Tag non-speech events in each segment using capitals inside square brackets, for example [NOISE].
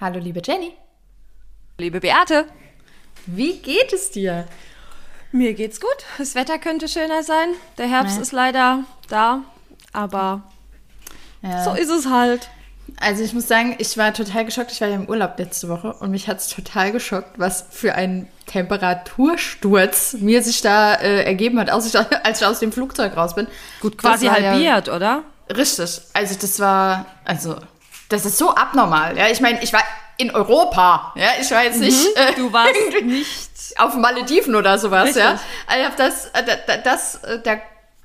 Hallo, liebe Jenny. Liebe Beate. Wie geht es dir? Mir geht's gut. Das Wetter könnte schöner sein. Der Herbst ja. ist leider da, aber ja. so ist es halt. Also ich muss sagen, ich war total geschockt. Ich war ja im Urlaub letzte Woche und mich hat es total geschockt, was für ein Temperatursturz mir sich da äh, ergeben hat, als ich, [LAUGHS] als ich aus dem Flugzeug raus bin. Gut, quasi halbiert, ja, oder? Richtig. Also das war, also das ist so abnormal. Ja, ich meine, ich war in Europa. Ja, ich war jetzt mhm. nicht. Äh, du warst [LAUGHS] nicht auf Malediven oder sowas. Richtig. Ja, also das, äh, das, das, äh, da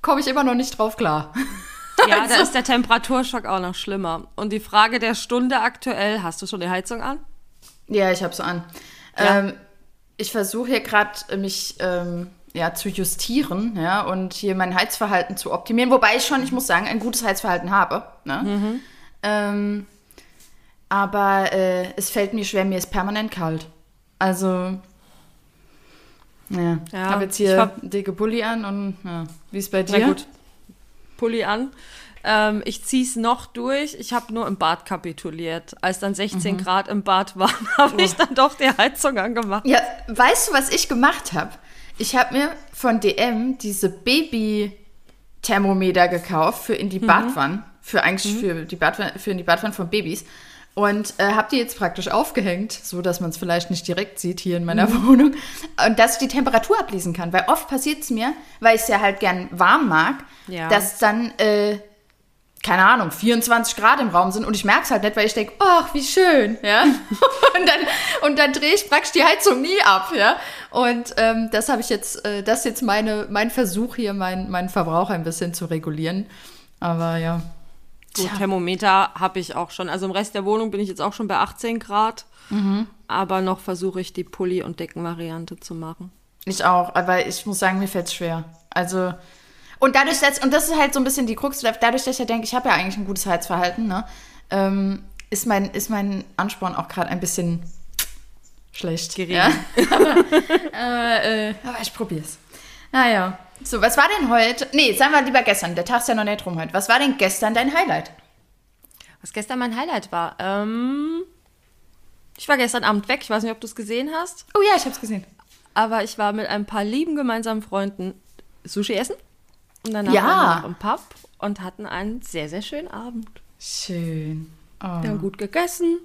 komme ich immer noch nicht drauf klar. Ja, [LAUGHS] also. da ist der Temperaturschock auch noch schlimmer. Und die Frage der Stunde aktuell: Hast du schon die Heizung an? Ja, ich habe sie an. Ja. Ähm, ich versuche hier gerade mich ähm, ja, zu justieren, ja, und hier mein Heizverhalten zu optimieren. Wobei ich schon, ich muss sagen, ein gutes Heizverhalten habe. Ne? Mhm. Ähm, aber äh, es fällt mir schwer, mir ist permanent kalt. Also, ja. ja ich habe jetzt hier hab... dicke Pulli an und ja. wie ist bei dir? Na gut. Pulli an. Ähm, ich ziehe es noch durch. Ich habe nur im Bad kapituliert. Als dann 16 mhm. Grad im Bad waren, [LAUGHS] habe oh. ich dann doch die Heizung angemacht. Ja, weißt du, was ich gemacht habe? Ich habe mir von DM diese Baby-Thermometer gekauft für in die mhm. Badwanne. Für eigentlich mhm. für, die Badwanne, für in die Badwanne von Babys. Und äh, habe die jetzt praktisch aufgehängt, so dass man es vielleicht nicht direkt sieht hier in meiner mhm. [LAUGHS] Wohnung. Und dass ich die Temperatur ablesen kann. Weil oft passiert es mir, weil ich es ja halt gern warm mag, ja. dass dann, äh, keine Ahnung, 24 Grad im Raum sind und ich merke es halt nicht, weil ich denke, ach, wie schön, ja. [LAUGHS] und dann, und dann drehe ich praktisch die Heizung nie ab, ja. Und ähm, das habe ich jetzt, äh, das ist jetzt meine, mein Versuch hier, mein, meinen Verbrauch ein bisschen zu regulieren. Aber ja. Gut, Thermometer habe ich auch schon. Also im Rest der Wohnung bin ich jetzt auch schon bei 18 Grad. Mhm. Aber noch versuche ich die Pulli- und Deckenvariante zu machen. Ich auch, aber ich muss sagen, mir fällt es schwer. Also, und dadurch, dass, und das ist halt so ein bisschen die Krux, dadurch, dass ich ja denke, ich habe ja eigentlich ein gutes Heizverhalten, ne, ähm, ist, mein, ist mein Ansporn auch gerade ein bisschen schlecht. Gering. Ja? [LAUGHS] aber, äh, aber ich probiere es. Naja. So, was war denn heute? Nee, sagen wir lieber gestern. Der Tag ist ja noch nicht rum heute. Was war denn gestern dein Highlight? Was gestern mein Highlight war? Ähm, ich war gestern Abend weg. Ich weiß nicht, ob du es gesehen hast. Oh ja, ich habe es gesehen. Aber ich war mit ein paar lieben gemeinsamen Freunden Sushi essen. Und danach ja. waren wir noch im Pub und hatten einen sehr, sehr schönen Abend. Schön. Oh. Wir haben gut gegessen,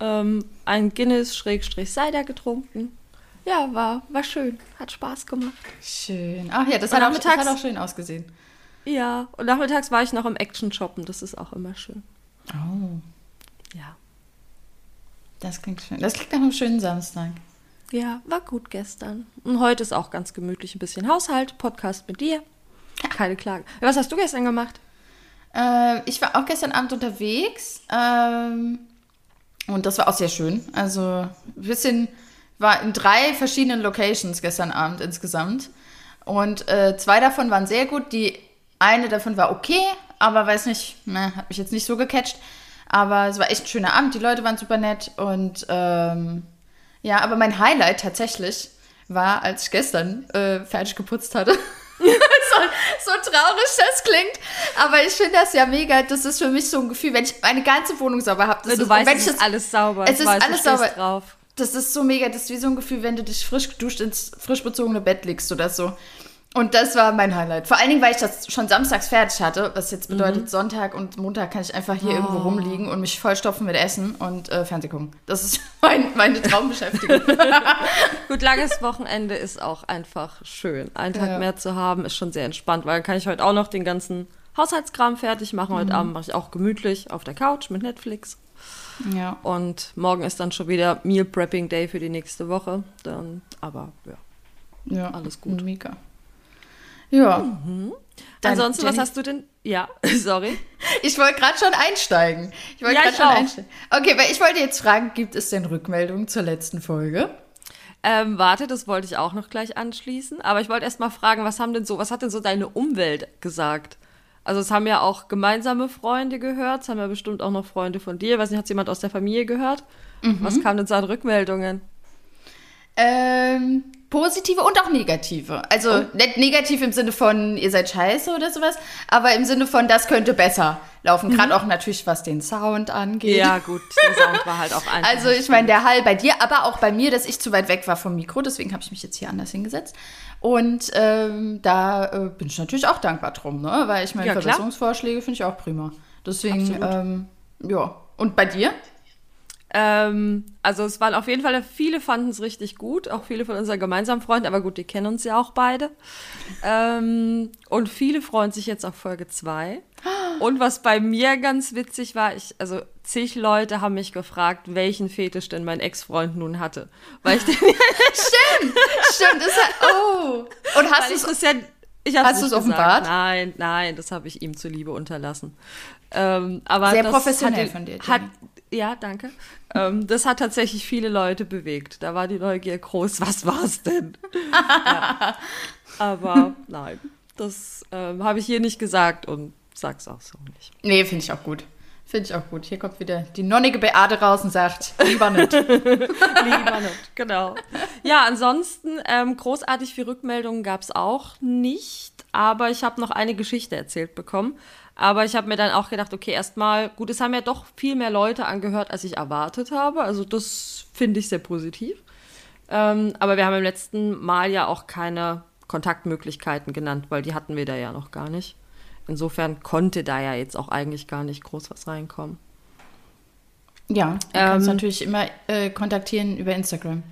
ähm, ein Guinness-Cider getrunken ja, war, war schön. Hat Spaß gemacht. Schön. Ach ja, das, hat auch, das hat auch, schön ausgesehen. Ja, und nachmittags war ich noch im Action shoppen. Das ist auch immer schön. Oh. Ja. Das klingt schön. Das klingt nach einem schönen Samstag. Ja, war gut gestern. Und heute ist auch ganz gemütlich ein bisschen Haushalt, Podcast mit dir. Keine Klage. Was hast du gestern gemacht? Äh, ich war auch gestern Abend unterwegs. Ähm, und das war auch sehr schön. Also ein bisschen war in drei verschiedenen Locations gestern Abend insgesamt. Und äh, zwei davon waren sehr gut. Die eine davon war okay, aber weiß nicht, ne, hat mich jetzt nicht so gecatcht. Aber es war echt ein schöner Abend. Die Leute waren super nett. Und ähm, ja, aber mein Highlight tatsächlich war, als ich gestern äh, fertig geputzt hatte. [LAUGHS] so, so, traurig das klingt. Aber ich finde das ja mega. Das ist für mich so ein Gefühl, wenn ich meine ganze Wohnung sauber habe. Du ist, weißt, es ist alles sauber. Es ist alles sauber. Drauf das ist so mega, das ist wie so ein Gefühl, wenn du dich frisch geduscht ins frisch bezogene Bett legst oder so. Und das war mein Highlight. Vor allen Dingen, weil ich das schon samstags fertig hatte, was jetzt bedeutet, mhm. Sonntag und Montag kann ich einfach hier oh. irgendwo rumliegen und mich vollstopfen mit Essen und äh, Fernseh gucken. Das ist [LAUGHS] mein, meine Traumbeschäftigung. [LAUGHS] Gut, langes Wochenende ist auch einfach schön. Einen Tag ja. mehr zu haben, ist schon sehr entspannt, weil dann kann ich heute auch noch den ganzen Haushaltskram fertig machen. Heute mhm. Abend mache ich auch gemütlich auf der Couch mit Netflix. Ja. Und morgen ist dann schon wieder Meal Prepping Day für die nächste Woche. Dann, aber ja. Ja, alles gut. Mika. Ja. Mhm. Ansonsten, Jenny, was hast du denn? Ja, [LAUGHS] sorry. Ich wollte gerade schon einsteigen. Ich wollte ja, gerade schon auch. einsteigen. Okay, weil ich wollte jetzt fragen, gibt es denn Rückmeldungen zur letzten Folge? Ähm, warte, das wollte ich auch noch gleich anschließen. Aber ich wollte erst mal fragen, was haben denn so, was hat denn so deine Umwelt gesagt? Also es haben ja auch gemeinsame Freunde gehört, es haben ja bestimmt auch noch Freunde von dir. weiß nicht, hat jemand aus der Familie gehört? Mhm. Was kam denn so an Rückmeldungen? Ähm, positive und auch negative. Also Oh. nicht negativ im Sinne von, ihr seid scheiße oder sowas, aber im Sinne von, das könnte besser laufen. Gerade auch natürlich, was den Sound angeht. Mhm. Ja, gut, der Sound war halt auch [LAUGHS] einfach. Also ich meine, der Hall bei dir, aber auch bei mir, dass ich zu weit weg war vom Mikro, deswegen habe ich mich jetzt hier anders hingesetzt. Und ähm, da äh, bin ich natürlich auch dankbar drum, ne? Weil ich meine, Ja. Verbesserungsvorschläge finde ich auch prima. Deswegen, ähm, ja. Und bei dir? Ähm, also es waren auf jeden Fall, viele fanden es richtig gut, auch viele von unseren gemeinsamen Freunden, aber gut, die kennen uns ja auch beide. Ähm, und viele freuen sich jetzt auf Folge 2. Und was bei mir ganz witzig war, ich, also zig Leute haben mich gefragt, welchen Fetisch denn mein Ex-Freund nun hatte. Weil ich den, [LAUGHS] Stimmt, das hat, oh. Und hast du es ja, ich hab's Hast gesagt. offenbart? Nein, nein, das habe ich ihm zuliebe unterlassen. Ähm, aber Sehr professionell hat, von dir, Hat, Jenny. Ja, danke. ähm, das hat tatsächlich viele Leute bewegt. Da war die Neugier groß. [LAUGHS] Was war's denn? ja. Aber [LAUGHS] nein, das ähm, habe ich hier nicht gesagt und sag's auch so nicht. Nee, finde ich auch gut. Finde ich auch gut. Hier kommt wieder die nonnige Beate raus und sagt, lieber nicht. [LAUGHS] Lieber nicht, genau. Ja, ansonsten ähm, großartig viel Rückmeldungen gab's auch nicht, aber ich habe noch eine Geschichte erzählt bekommen. Aber ich habe mir dann auch gedacht, okay, erstmal, gut, es haben ja doch viel mehr Leute angehört, als ich erwartet habe. Also das finde ich sehr positiv. Ähm, aber wir haben im letzten Mal ja auch keine Kontaktmöglichkeiten genannt, weil die hatten wir da ja noch gar nicht. Insofern konnte da ja jetzt auch eigentlich gar nicht groß was reinkommen. Ja, du kannst Ähm, natürlich immer äh, kontaktieren über Instagram.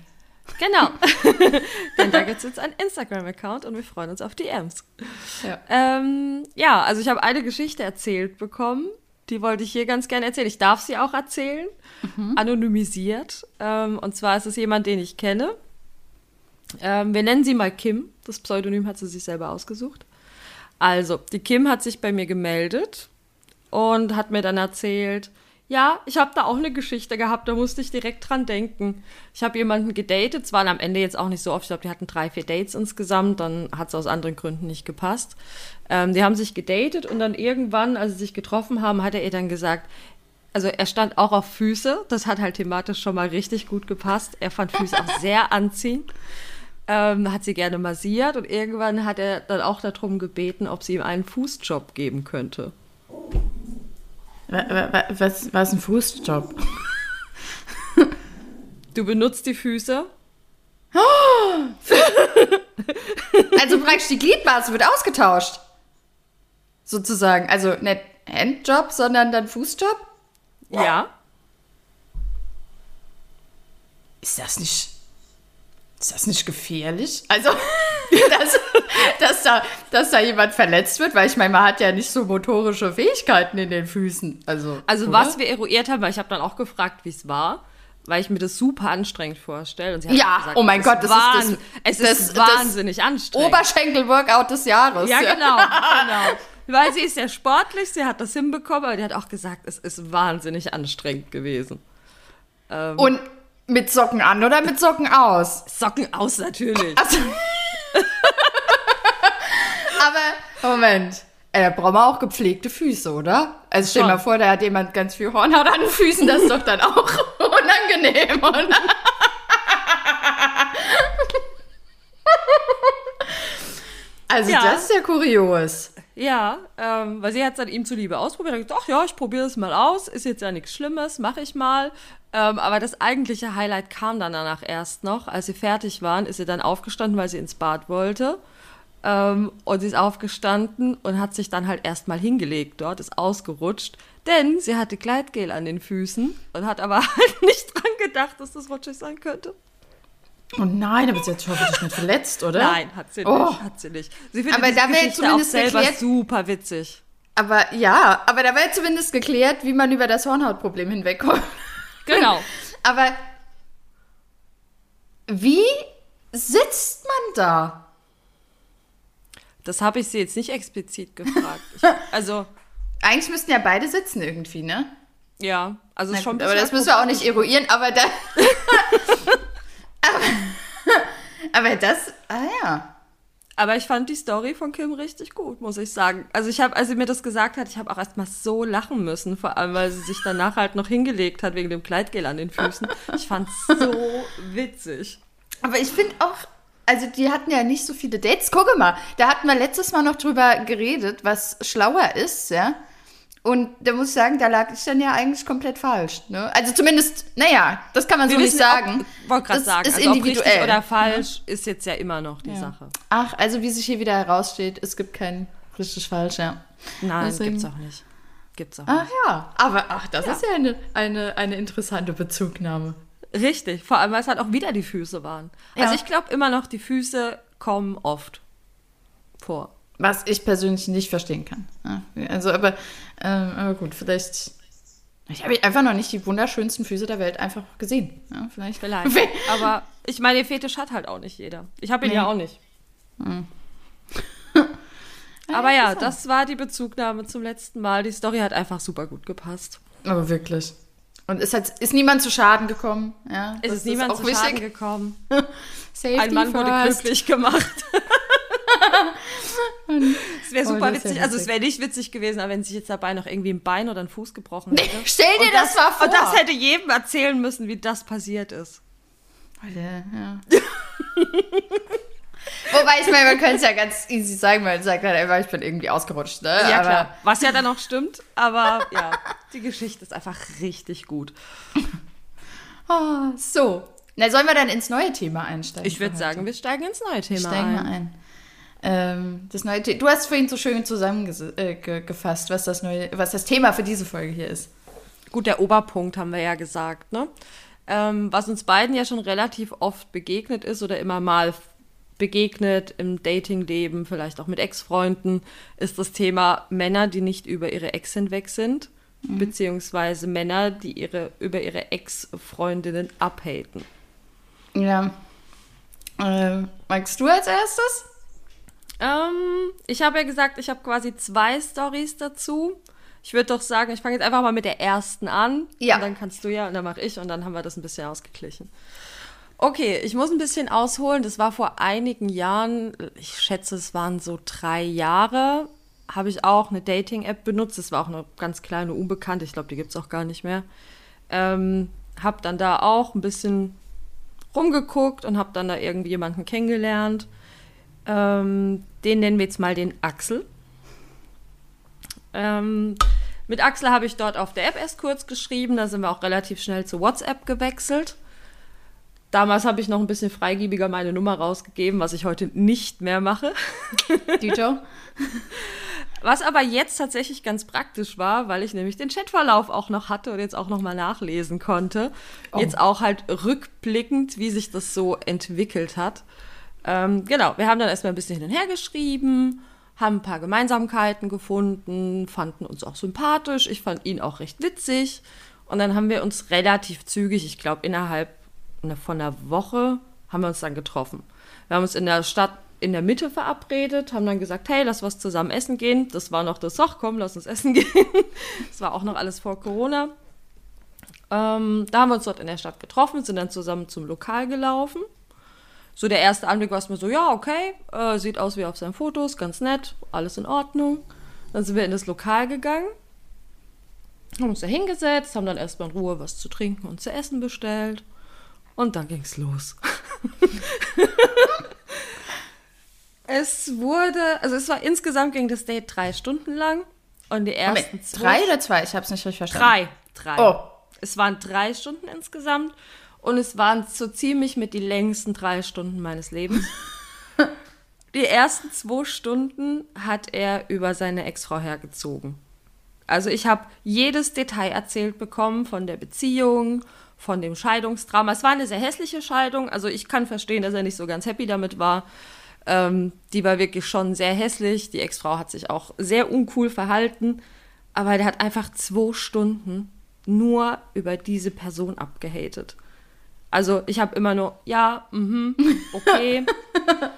Genau. [LAUGHS] Denn da gibt es jetzt einen Instagram-Account und wir freuen uns auf DMs. Ja. Ähm, ja, also ich habe eine Geschichte erzählt bekommen. Die wollte ich hier ganz gerne erzählen. Ich darf sie auch erzählen. Anonymisiert. Ähm, und zwar ist es jemand, den ich kenne. Ähm, wir nennen sie mal Kim. Das Pseudonym hat sie sich selber ausgesucht. Also, die Kim hat sich bei mir gemeldet und hat mir dann erzählt, ja, ich habe da auch eine Geschichte gehabt, da musste ich direkt dran denken. Ich habe jemanden gedatet, es waren am Ende jetzt auch nicht so oft, ich glaube, die hatten drei, vier Dates insgesamt, dann hat es aus anderen Gründen nicht gepasst. Ähm, die haben sich gedatet und dann irgendwann, als sie sich getroffen haben, hat er ihr dann gesagt, also er stand auch auf Füße, das hat halt thematisch schon mal richtig gut gepasst. Er fand Füße auch [LAUGHS] sehr anziehend ähm, hat sie gerne massiert und irgendwann hat er dann auch darum gebeten, ob sie ihm einen Fußjob geben könnte. Wa- wa- wa- Was, was ist ein Fußjob? Du benutzt die Füße. Also praktisch die Gliedmaße wird ausgetauscht. Sozusagen. Also nicht Handjob, sondern dann Fußjob? Ja. Ist das nicht. Ist das nicht gefährlich? Also, [LAUGHS] dass, [LAUGHS] dass, da, dass da jemand verletzt wird, weil ich meine, man hat ja nicht so motorische Fähigkeiten in den Füßen. Also, Also oder? was wir eruiert haben, weil ich habe dann auch gefragt, wie es war, weil ich mir das super anstrengend vorstelle. Und sie hat Ja, gesagt, oh mein Gott, das ist das- Es das- ist das wahnsinnig anstrengend. Oberschenkel-Workout des Jahres. ja, genau, [LAUGHS] genau. Weil sie ist sehr sportlich, sie hat das hinbekommen, aber die hat auch gesagt, es ist wahnsinnig anstrengend gewesen. Ähm, Und mit Socken an oder mit Socken aus? Socken aus natürlich. Also, aber, Moment. Äh, da braucht man auch gepflegte Füße, oder? Also stell dir mal vor, da hat jemand ganz viel Hornhaut an den Füßen, das ist doch dann auch [LAUGHS] unangenehm, oder? Also Ja. das ist ja kurios. Ja, ähm, weil sie hat es dann ihm zuliebe ausprobiert. Hat gesagt, ach ja, ich probiere es mal aus. Ist jetzt ja nichts Schlimmes, mache ich mal. Ähm, aber das eigentliche Highlight kam dann danach erst noch. Als sie fertig waren, ist sie dann aufgestanden, weil sie ins Bad wollte. Ähm, und sie ist aufgestanden und hat sich dann halt erstmal hingelegt dort, ist ausgerutscht. Denn sie hatte Gleitgel an den Füßen und hat aber [LAUGHS] halt nicht dran gedacht, dass das rutschig sein könnte. Oh nein, aber sie hat sich hoffentlich nicht verletzt, oder? Nein, hat sie nicht, Oh. hat sie nicht. Sie findet Aber da Geschichte auch zumindest selber geklärt- super witzig. Aber ja, aber da wäre zumindest geklärt, wie man über das Hornhautproblem hinwegkommt. Genau. [LAUGHS] Aber wie sitzt man da? Das habe ich sie jetzt nicht explizit gefragt. Ich, [LAUGHS] also, Eigentlich müssten ja beide sitzen irgendwie, ne? ja, also Na schon gut, aber das müssen wir auch nicht eruieren, aber da. [LAUGHS] aber, aber das. Ah ja. Aber ich fand die Story von Kim richtig gut, muss ich sagen. Also ich habe, als sie mir das gesagt hat, ich habe auch erstmal so lachen müssen, vor allem, weil sie sich danach halt noch hingelegt hat wegen dem Kleidgel an den Füßen. Ich fand's so [LAUGHS] witzig. Aber ich finde auch, also die hatten ja nicht so viele Dates. Gucke mal, da hatten wir letztes Mal noch drüber geredet, was schlauer ist, ja. Und da muss ich sagen, da lag ich dann ja eigentlich komplett falsch. Ne? Also zumindest, naja, das kann man Wir so nicht sagen. Ob, wollte gerade Das sagen, ist also individuell. richtig oder falsch ist jetzt ja immer noch die Sache. Ach, also wie sich hier wieder heraussteht, es gibt kein richtig falsch, ja. Nein, Deswegen- gibt's auch nicht. Gibt's auch Ach nicht. ja, aber ach, das ist ja eine, eine, eine interessante Bezugnahme. Richtig, vor allem, weil es halt auch wieder die Füße waren. Ja. Also ich glaube immer noch, die Füße kommen oft vor. Was ich persönlich nicht verstehen kann. Also, aber, ähm, aber gut, vielleicht. Ich habe einfach noch nicht die wunderschönsten Füße der Welt einfach gesehen. Ja, vielleicht. Vielleicht. [LAUGHS] Aber ich meine, den Fetisch hat halt auch nicht jeder. Ich habe ihn Nee. ja auch nicht. [LAUGHS] Aber ja, das war die Bezugnahme zum letzten Mal. Die Story hat einfach super gut gepasst. Aber wirklich. Und ist, halt, ist niemand zu Schaden gekommen? Ja, Es das ist niemand zu wichtig. Schaden gekommen. [LAUGHS] Safety Ein Mann wurde first. glücklich gemacht. [LAUGHS] Es wäre Oh, super das ist ja witzig, also es witzig. wäre nicht witzig gewesen, aber wenn sich jetzt dabei noch irgendwie ein Bein oder ein Fuß gebrochen hätte. Stell dir Und das, mal vor. Und das hätte jedem erzählen müssen, wie das passiert ist. Alter, ja. [LAUGHS] Wobei, ich meine, man könnte es ja ganz easy sagen, weil man sagt halt einfach, ich bin irgendwie ausgerutscht. Ne? Ja, Aber- klar. Was ja dann auch stimmt, aber ja, [LAUGHS] die Geschichte ist einfach richtig gut. Ah, so. Na, sollen wir dann ins neue Thema einsteigen? Ich würde sagen, wir steigen ins neue Thema steigen wir ein. ein. Ähm, das neue The du hast vorhin so schön zusammengefasst, äh, was das neue, was das Thema für diese Folge hier ist. Gut, der Oberpunkt haben wir ja gesagt, ne? Ähm, was uns beiden ja schon relativ oft begegnet ist oder immer mal begegnet im Datingleben, vielleicht auch mit Ex-Freunden, ist das Thema Männer, die nicht über ihre Ex hinweg sind, beziehungsweise Männer, die ihre, über ihre Ex-Freundinnen abhaten. Ja. Ähm, magst du als erstes? Ähm, ich habe ja gesagt, ich habe quasi zwei Stories dazu. Ich würde doch sagen, ich fange jetzt einfach mal mit der ersten an. Ja. Und dann kannst du ja und dann mache ich und dann haben wir das ein bisschen ausgeglichen. Okay, ich muss ein bisschen ausholen. Das war vor einigen Jahren, ich schätze, es waren so drei Jahre, habe ich auch eine Dating-App benutzt. Das war auch eine ganz kleine, unbekannte. Ich glaube, die gibt es auch gar nicht mehr. Ähm, habe dann da auch ein bisschen rumgeguckt und habe dann da irgendwie jemanden kennengelernt. Ähm, den nennen wir jetzt mal den Axel. Ähm, mit Axel habe ich dort auf der App erst kurz geschrieben. Da sind wir auch relativ schnell zu WhatsApp gewechselt. Damals habe ich noch ein bisschen freigebiger meine Nummer rausgegeben, was ich heute nicht mehr mache. [LAUGHS] Dito? Was aber jetzt tatsächlich ganz praktisch war, weil ich nämlich den Chatverlauf auch noch hatte und jetzt auch noch mal nachlesen konnte. Oh. Jetzt auch halt rückblickend, wie sich das so entwickelt hat. Ähm, genau, wir haben dann erstmal ein bisschen hin und her geschrieben, haben ein paar Gemeinsamkeiten gefunden, fanden uns auch sympathisch. Ich fand ihn auch recht witzig. Und dann haben wir uns relativ zügig, ich glaube innerhalb ne- von einer Woche, haben wir uns dann getroffen. Wir haben uns in der Stadt in der Mitte verabredet, haben dann gesagt, hey, lass was zusammen essen gehen. Das war noch das, ach komm, lass uns essen [LAUGHS] gehen. Das war auch noch alles vor Corona. Ähm, da haben wir uns dort in der Stadt getroffen, sind dann zusammen zum Lokal gelaufen. So der erste Anblick war es mir so, ja, okay, äh, sieht aus wie auf seinen Fotos, ganz nett, alles in Ordnung. Dann sind wir in das Lokal gegangen, haben uns da hingesetzt, haben dann erstmal in Ruhe was zu trinken und zu essen bestellt. Und dann ging's los. [LAUGHS] es wurde, also es war insgesamt ging das Date drei Stunden lang. Und die ersten Moment, zwei drei oder zwei? Ich hab's nicht richtig verstanden. Drei. Drei. Oh. Es waren drei Stunden insgesamt und es waren so ziemlich mit die längsten drei Stunden meines Lebens. [LAUGHS] die ersten zwei Stunden hat er über seine Ex-Frau hergezogen. Also ich habe jedes Detail erzählt bekommen von der Beziehung, von dem Scheidungsdrama. Es war eine sehr hässliche Scheidung, also ich kann verstehen, dass er nicht so ganz happy damit war. Ähm, die war wirklich schon sehr hässlich. Die Ex-Frau hat sich auch sehr uncool verhalten. Aber der hat einfach zwei Stunden nur über diese Person abgehatet. Also ich habe immer nur, ja, mhm, okay.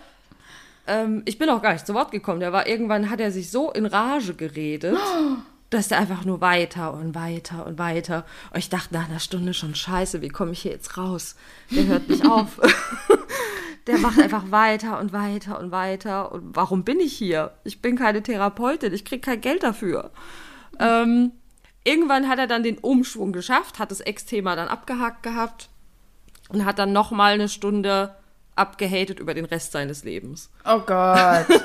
[LAUGHS] ähm, ich bin auch gar nicht zu Wort gekommen. Der war irgendwann, hat er sich so in Rage geredet, [GASPS] dass der einfach nur weiter und weiter und weiter. Und ich dachte nach einer Stunde schon, scheiße, wie komme ich hier jetzt raus? Der hört nicht [LAUGHS] auf. [LAUGHS] der macht einfach weiter und weiter und weiter. Und warum bin ich hier? Ich bin keine Therapeutin, ich kriege kein Geld dafür. Ähm, irgendwann hat er dann den Umschwung geschafft, hat das Ex-Thema dann abgehakt gehabt und hat dann noch mal eine Stunde abgehatet über den Rest seines Lebens. Oh Gott. [LAUGHS]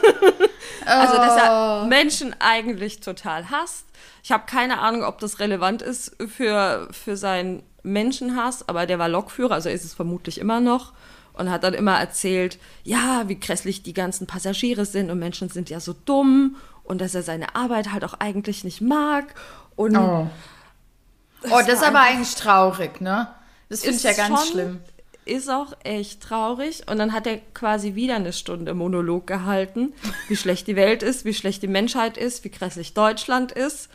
Also, dass Oh. er Menschen eigentlich total hasst. Ich habe keine Ahnung, ob das relevant ist für, für seinen Menschenhass, aber der war Lokführer, also ist es vermutlich immer noch. Und hat dann immer erzählt, ja, wie grässlich die ganzen Passagiere sind und Menschen sind ja so dumm und dass er seine Arbeit halt auch eigentlich nicht mag. Und Oh. Oh, das ist aber eigentlich traurig, ne? Das finde ich ja ganz schlimm. Ist auch echt traurig. Und dann hat er quasi wieder eine Stunde Monolog gehalten, wie schlecht die Welt ist, wie schlecht die Menschheit ist, wie grässlich Deutschland ist.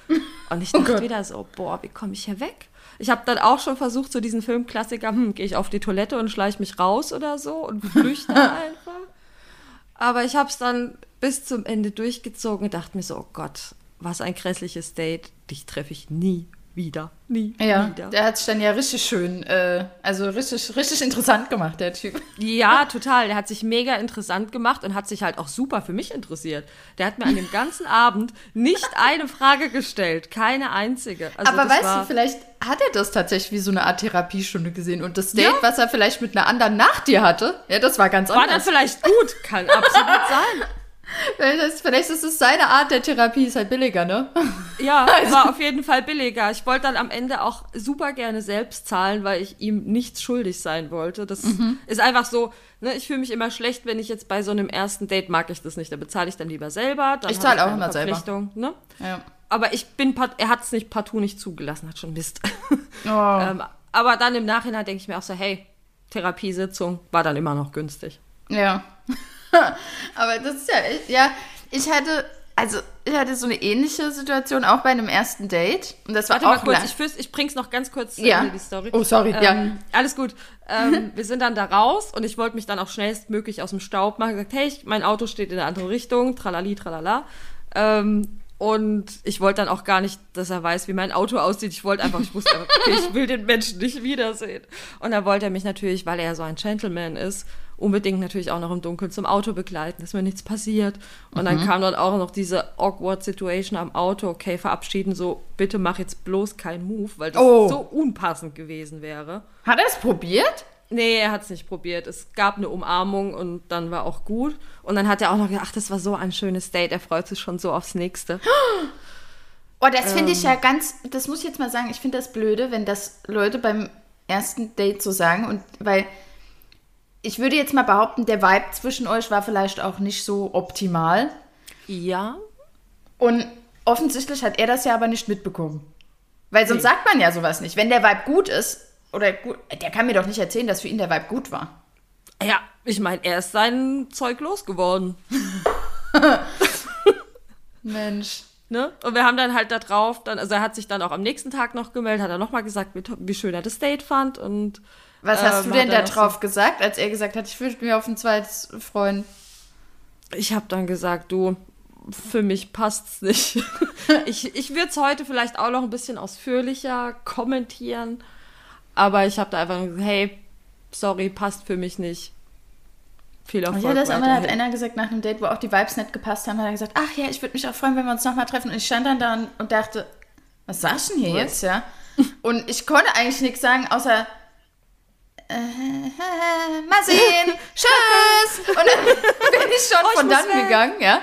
Und ich dachte Gott. wieder so, boah, wie komme ich hier weg? Ich habe dann auch schon versucht, so diesen Filmklassiker, hm, gehe ich auf die Toilette und schleiche mich raus oder so und flüchte [LAUGHS] einfach. Aber ich habe es dann bis zum Ende durchgezogen und dachte mir so, oh Gott, was ein grässliches Date. Dich treffe ich nie wieder. Nie Ja, wieder. der hat sich dann ja richtig schön, äh, also richtig, richtig interessant gemacht, der Typ. Ja, total. Der hat sich mega interessant gemacht und hat sich halt auch super für mich interessiert. Der hat mir an dem ganzen Abend nicht eine Frage gestellt, keine einzige. Also Aber weißt war, du, vielleicht hat er das tatsächlich wie so eine Art Therapiestunde gesehen und das Date, Ja. was er vielleicht mit einer anderen nach dir hatte, ja, das war ganz war dann anders. vielleicht gut, kann absolut [LAUGHS] sein. Vielleicht ist, es seine Art der Therapie, ist halt billiger, ne? Ja, [LAUGHS] war auf jeden Fall billiger. Ich wollte dann am Ende auch super gerne selbst zahlen, weil ich ihm nichts schuldig sein wollte. Das Mhm. ist einfach so, ne, ich fühle mich immer schlecht, wenn ich jetzt bei so einem ersten Date mag ich das nicht. Da bezahle ich dann lieber selber. Dann Ich zahle auch immer selber. Ne? Ja. Aber ich bin, er hat es nicht partout nicht zugelassen, hat schon Mist. [LAUGHS] Oh. [LAUGHS] ähm, aber dann im Nachhinein denke ich mir auch so, hey, Therapiesitzung war dann immer noch günstig. Ja. [LAUGHS] Aber das ist ja, echt- ja, ich hatte, also ich hatte so eine ähnliche Situation auch bei einem ersten Date. Und das war Warte mal auch kurz, lang- ich, führ's, ich bring's noch ganz kurz zu Ja. Ende, die Story. Oh, sorry, ja. Ähm, alles gut. Ähm, [LAUGHS] wir sind dann da raus und ich wollte mich dann auch schnellstmöglich aus dem Staub machen. Gesagt, hey, ich, mein Auto steht in der anderen Richtung, tralali, tralala. Ähm, und ich wollte dann auch gar nicht, dass er weiß, wie mein Auto aussieht. Ich wollte einfach, ich wusste einfach, okay, ich will den Menschen nicht wiedersehen. Und da wollte er mich natürlich, weil er so ein Gentleman ist, unbedingt natürlich auch noch im Dunkeln zum Auto begleiten, dass mir nichts passiert. Und dann kam dann auch noch diese awkward Situation am Auto. Okay, verabschieden, so, bitte mach jetzt bloß keinen Move, weil das Oh. so unpassend gewesen wäre. Hat er es probiert? Nee, er hat es nicht probiert. Es gab eine Umarmung und dann war auch gut. Und dann hat er auch noch gedacht, ach, das war so ein schönes Date. Er freut sich schon so aufs nächste. Oh, das finde ich ja Ähm. ganz, das muss ich jetzt mal sagen, ich finde das blöde, wenn das Leute beim ersten Date so sagen. Und weil ich würde jetzt mal behaupten, der Vibe zwischen euch war vielleicht auch nicht so optimal. Ja. Und offensichtlich hat er das ja aber nicht mitbekommen. Weil sonst Nee. sagt man ja sowas nicht. Wenn der Vibe gut ist, oder gut, der kann mir doch nicht erzählen, dass für ihn der Vibe gut war. Ja, ich meine, er ist sein Zeug losgeworden. [LAUGHS] Mensch. Ne? Und wir haben dann halt da drauf, dann, also er hat sich dann auch am nächsten Tag noch gemeldet, hat er nochmal gesagt, wie, wie schön er das Date fand. Und Was hast ähm, du denn da drauf gesagt, als er gesagt hat, ich würde mich auf ein zweites freuen? So, ich habe dann gesagt, du, für mich passt's nicht. [LAUGHS] ich ich würde es heute vielleicht auch noch ein bisschen ausführlicher kommentieren, aber ich habe da einfach gesagt, hey, sorry, passt für mich nicht. Viel Erfolg Ja, das einmal hat einer gesagt, nach einem Date, wo auch die Vibes nicht gepasst haben, hat er gesagt, ach ja, ich würde mich auch freuen, wenn wir uns nochmal treffen. Und ich stand dann da und, und dachte, was sagst du denn hier Was? jetzt, ja? Und ich konnte eigentlich nichts sagen, außer äh, mal sehen, [LAUGHS] tschüss. Und dann [LAUGHS] bin ich schon Oh, von dann weg. gegangen, ja.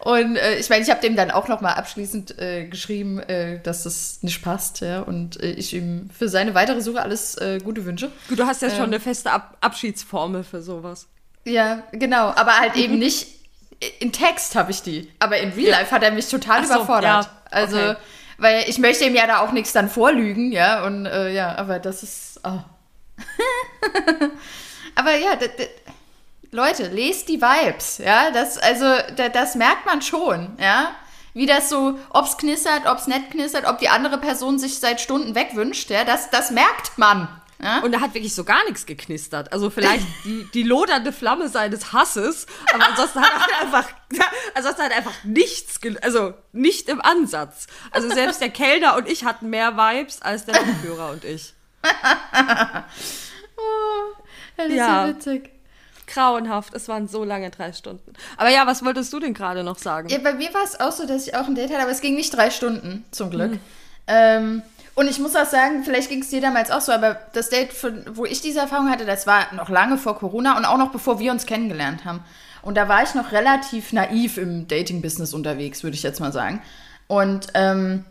Und äh, ich meine, ich habe dem dann auch nochmal abschließend äh, geschrieben, äh, dass das nicht passt, ja. Und äh, ich ihm für seine weitere Suche alles äh, Gute wünsche. Gut, du hast ja Ähm. schon eine feste Ab Abschiedsformel für sowas. Ja, genau. Aber halt eben nicht in Text habe ich die. Aber in Real Life hat er mich total so, überfordert. ja, Also, okay. weil ich möchte ihm ja da auch nichts dann vorlügen, ja. Und äh, ja, aber das ist. Oh. [LAUGHS] aber ja, Leute, lest die Vibes, ja. Das, also, da, das merkt man schon, ja. Wie das so, ob's knistert, ob's nicht knistert, ob die andere Person sich seit Stunden wegwünscht, ja, das, das merkt man. Ja? Und da hat wirklich so gar nichts geknistert. Also vielleicht [LAUGHS] die, die lodernde Flamme seines Hasses, aber ansonsten hat er einfach, [LAUGHS] ansonsten hat er einfach nichts, also nicht im Ansatz. Also selbst der Kellner und ich hatten mehr Vibes als der Lokführer und ich. [LAUGHS] das ist Ja. ja witzig. Grauenhaft, es waren so lange drei Stunden. Aber ja, was wolltest du denn gerade noch sagen? Ja, bei mir war es auch so, dass ich auch ein Date hatte, aber es ging nicht drei Stunden, zum Glück. Mhm. Ähm, Und ich muss auch sagen, vielleicht ging es dir damals auch so, aber das Date, wo ich diese Erfahrung hatte, das war noch lange vor Corona und auch noch bevor wir uns kennengelernt haben. Und da war ich noch relativ naiv im Dating-Business unterwegs, würde ich jetzt mal sagen. Und, ähm,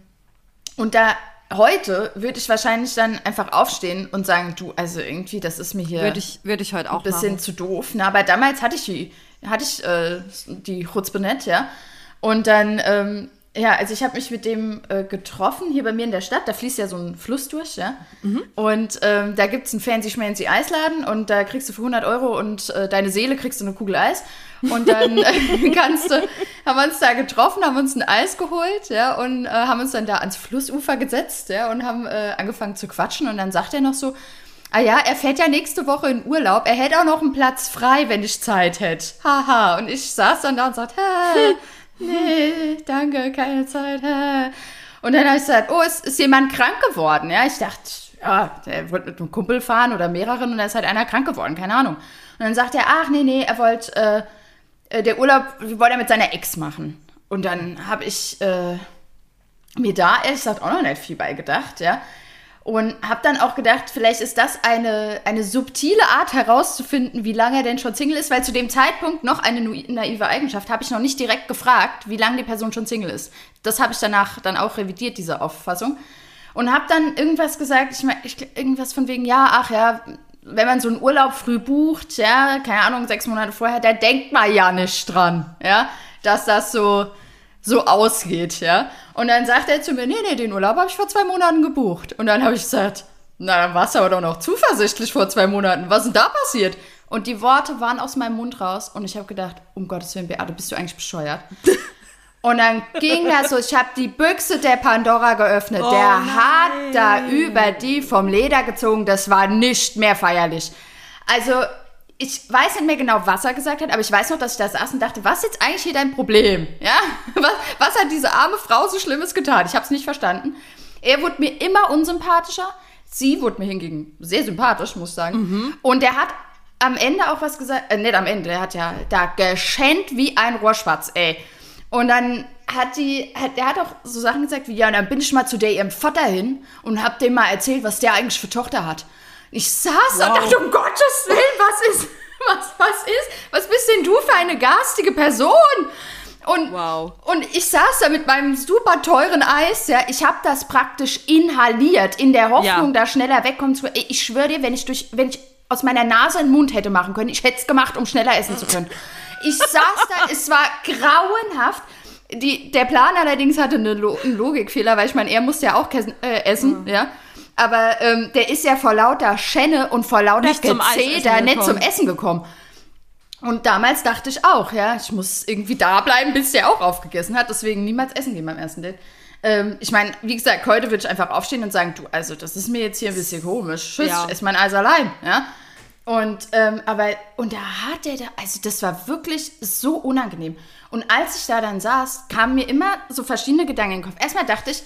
und da heute würde ich wahrscheinlich dann einfach aufstehen und sagen, du, also irgendwie, das ist mir hier würde ich, würde ich heute auch ein bisschen machen. zu doof. Na, aber damals hatte ich die, hatte ich äh, die Chutzpe ja. Und dann, ähm, ja, also ich habe mich mit dem äh, getroffen hier bei mir in der Stadt. Da fließt ja so ein Fluss durch, ja. Mhm. Und ähm, da gibt es einen fancy schmancy Eisladen und da kriegst du für 100 Euro und äh, deine Seele kriegst du eine Kugel Eis. Und dann [LAUGHS] äh, kannst du, haben wir uns da getroffen, haben uns ein Eis geholt, ja, und äh, haben uns dann da ans Flussufer gesetzt, ja, und haben äh, angefangen zu quatschen. Und dann sagt er noch so, ah ja, er fährt ja nächste Woche in Urlaub, er hätte auch noch einen Platz frei, wenn ich Zeit hätte. Haha. Und ich saß dann da und sagte, [LAUGHS] hä, nee, danke, keine Zeit. Und dann habe ich gesagt, oh, ist, ist jemand krank geworden? Ja, ich dachte, ja, der wollte mit einem Kumpel fahren oder mehreren und da ist halt einer krank geworden, keine Ahnung. Und dann sagt er, ach nee, nee, er wollte äh, äh, der Urlaub wollte er mit seiner Ex machen. Und dann habe ich äh, mir da ehrlich gesagt auch noch nicht viel bei gedacht, ja. Und habe dann auch gedacht, vielleicht ist das eine, eine subtile Art herauszufinden, wie lange er denn schon Single ist, weil zu dem Zeitpunkt noch eine naive Eigenschaft habe ich noch nicht direkt gefragt, wie lange die Person schon Single ist. Das habe ich danach dann auch revidiert, diese Auffassung. Und habe dann irgendwas gesagt, ich meine, irgendwas von wegen, ja, ach ja, wenn man so einen Urlaub früh bucht, ja, keine Ahnung, sechs Monate vorher, da denkt man ja nicht dran, ja, dass das so, so ausgeht, ja. Und dann sagt er zu mir, nee, nee, den Urlaub habe ich vor zwei Monaten gebucht. Und dann habe ich gesagt, na, dann warst du aber doch noch zuversichtlich vor zwei Monaten. Was ist denn da passiert? Und die Worte waren aus meinem Mund raus und ich habe gedacht, um Gottes Willen, Beate, bist du eigentlich bescheuert? [LAUGHS] Und dann ging das so, ich habe die Büchse der Pandora geöffnet. Oh der nein. hat da über die vom Leder gezogen. Das war nicht mehr feierlich. Also, ich weiß nicht mehr genau, was er gesagt hat, aber ich weiß noch, dass ich da saß und dachte, was ist jetzt eigentlich hier dein Problem? Ja? [LAUGHS] Was, was hat diese arme Frau so Schlimmes getan? Ich habe es nicht verstanden. Er wurde mir immer unsympathischer. Sie wurde mir hingegen sehr sympathisch, muss ich sagen. Mhm. Und er hat am Ende auch was gesagt, äh, nicht am Ende, er hat ja da geschenkt wie ein Rohrschwatz, ey. Und dann hat die, hat, der hat auch so Sachen gesagt wie, ja, und dann bin ich mal zu der ihrem Vater hin und hab dem mal erzählt, was der eigentlich für Tochter hat. Ich saß wow. und dachte, um Gottes Willen, was ist, [LAUGHS] was, was ist, was bist denn du für eine garstige Person? Und, wow. und ich saß da mit meinem super teuren Eis, ja, ich habe das praktisch inhaliert, in der Hoffnung, ja. da schneller wegkommen zu können. Ich schwöre dir, wenn ich durch, wenn ich aus meiner Nase einen Mund hätte machen können, ich hätte es gemacht, um schneller essen zu können. Ich saß da, [LAUGHS] es war grauenhaft. Die, der Plan allerdings hatte eine Lo einen Logikfehler, weil ich meine, er musste ja auch äh, essen, mhm. ja. Aber ähm, der ist ja vor lauter Schenne und vor lauter nicht Gezähler nicht zum Essen gekommen. Und damals dachte ich auch, ja, ich muss irgendwie da bleiben, bis der auch aufgegessen hat. Deswegen niemals essen gehen beim ersten Date. Ähm, ich meine, wie gesagt, heute würde ich einfach aufstehen und sagen, du, also das ist mir jetzt hier ein bisschen komisch. Tschüss, ja. ich esse mein Eis allein, ja. Und, ähm, aber, und da hat der da, also das war wirklich so unangenehm. Und als ich da dann saß, kamen mir immer so verschiedene Gedanken in den Kopf. Erstmal dachte ich,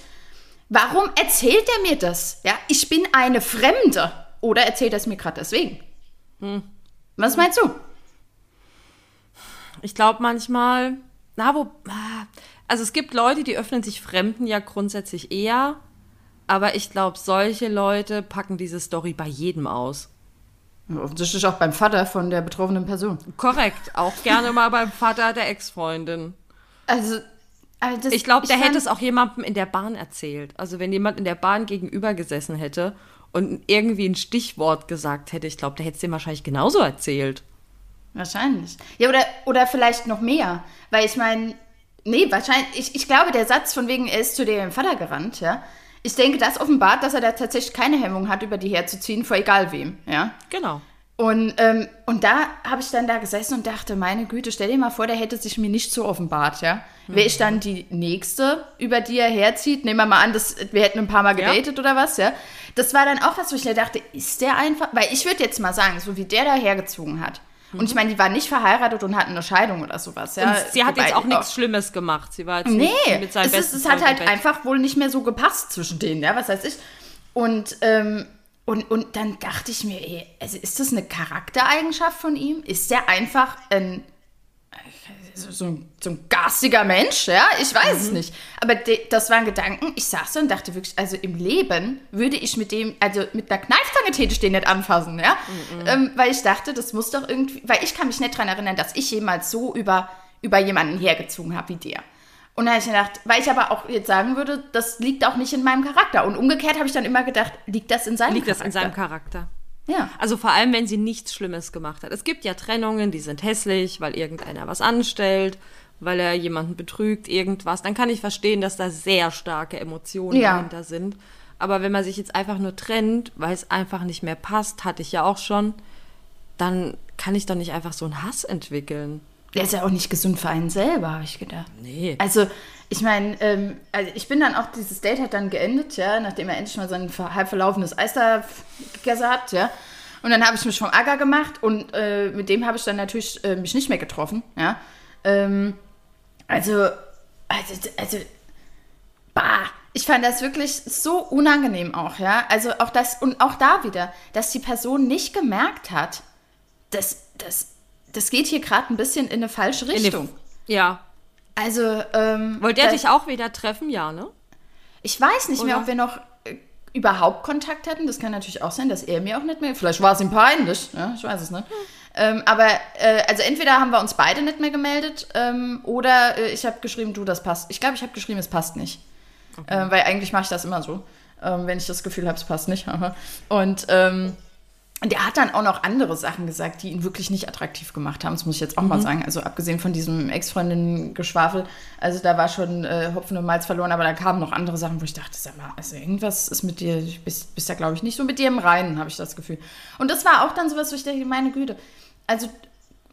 warum erzählt er mir das? Ja, ich bin eine Fremde. Oder erzählt er es mir gerade deswegen? Hm. Was meinst du? Ich glaube manchmal, na, wo, also es gibt Leute, die öffnen sich Fremden ja grundsätzlich eher. Aber ich glaube, solche Leute packen diese Story bei jedem aus. Offensichtlich auch beim Vater von der betroffenen Person. Korrekt, auch gerne mal beim Vater der Ex-Freundin. Also, also ich glaube, der hätte es auch jemandem in der Bahn erzählt. Also wenn jemand in der Bahn gegenüber gesessen hätte und irgendwie ein Stichwort gesagt hätte, ich glaube, der hätte es dem wahrscheinlich genauso erzählt. Wahrscheinlich. Ja, oder, oder vielleicht noch mehr. Weil ich meine, nee, wahrscheinlich, ich, ich glaube, der Satz von wegen, er ist zu dem Vater gerannt, ja, ich denke, das offenbart, dass er da tatsächlich keine Hemmung hat, über die herzuziehen, vor egal wem. Ja? Genau. Und, ähm, und da habe ich dann da gesessen und dachte, meine Güte, stell dir mal vor, der hätte sich mir nicht so offenbart, ja. Mhm. Wäre ich dann die Nächste, über die er herzieht? Nehmen wir mal an, das, wir hätten ein paar Mal gedatet ja. oder was, ja. Das war dann auch was, wo ich mir dachte, ist der einfach, weil ich würde jetzt mal sagen, so wie der da hergezogen hat, und ich meine, die war nicht verheiratet und hatten eine Scheidung oder sowas. Ja. Und sie hat Wobei jetzt auch nichts Schlimmes gemacht. Sie war jetzt nee, mit seinem es, ist, es hat halt einfach wohl nicht mehr so gepasst zwischen denen, ja, was weiß ich. Und, ähm, und, und dann dachte ich mir, ey, also ist das eine Charaktereigenschaft von ihm? Ist der einfach ein, so, so, ein, so ein garstiger Mensch, ja, ich weiß Mhm. es nicht. Aber de, das waren Gedanken, ich saß so und dachte wirklich, also im Leben würde ich mit dem, also mit einer Kneifzange täte ich den nicht anfassen, ja. Mhm. Ähm, weil ich dachte, das muss doch irgendwie, weil ich kann mich nicht daran erinnern, dass ich jemals so über, über jemanden hergezogen habe wie der. Und da habe ich gedacht, weil ich aber auch jetzt sagen würde, das liegt auch nicht in meinem Charakter. Und umgekehrt habe ich dann immer gedacht, liegt das in seinem Liegt das Charakter? in seinem Charakter? Ja. Also vor allem, wenn sie nichts Schlimmes gemacht hat. Es gibt ja Trennungen, die sind hässlich, weil irgendeiner was anstellt, weil er jemanden betrügt, irgendwas. Dann kann ich verstehen, dass da sehr starke Emotionen Ja. dahinter sind. Aber wenn man sich jetzt einfach nur trennt, weil es einfach nicht mehr passt, hatte ich ja auch schon, dann kann ich doch nicht einfach so einen Hass entwickeln. Der ist ja auch nicht gesund für einen selber, habe ich gedacht. Nee. Also, ich meine, ähm, also ich bin dann auch, dieses Date hat dann geendet, ja, nachdem er endlich mal sein ver- halb verlaufenes Eis da gegessen hat, ja. Und dann habe ich mich vom Acker gemacht und äh, mit dem habe ich dann natürlich äh, mich nicht mehr getroffen, ja. Ähm, also, also, also, bah, ich fand das wirklich so unangenehm auch, ja. Also auch das, und auch da wieder, dass die Person nicht gemerkt hat, dass, das, das geht hier gerade ein bisschen in eine falsche Richtung. Ja. Also, ähm, Wollt ihr da- dich auch wieder treffen? Ja, ne? Ich weiß nicht mehr, Oder? ob wir noch äh, überhaupt Kontakt hatten. Das kann natürlich auch sein, dass er mir auch nicht mehr. Vielleicht war es ihm peinlich. Ja, ich weiß es nicht. Ähm, aber äh, also entweder haben wir uns beide nicht mehr gemeldet ähm, oder äh, ich habe geschrieben, du, das passt. Ich glaube, ich habe geschrieben, es passt nicht. Ähm, weil eigentlich mache ich das immer so, ähm, wenn ich das Gefühl habe, es passt nicht. [LAUGHS] Und ähm, der hat dann auch noch andere Sachen gesagt, die ihn wirklich nicht attraktiv gemacht haben. Das muss ich jetzt auch mal sagen. Also abgesehen von diesem Ex-Freundin-Geschwafel. Also da war schon äh, Hopfen und Malz verloren, aber da kamen noch andere Sachen, wo ich dachte, sag mal, also irgendwas ist mit dir, du bist, bist da glaube ich nicht so mit dir im Reinen, habe ich das Gefühl. Und das war auch dann sowas, wo ich denke, meine Güte. Also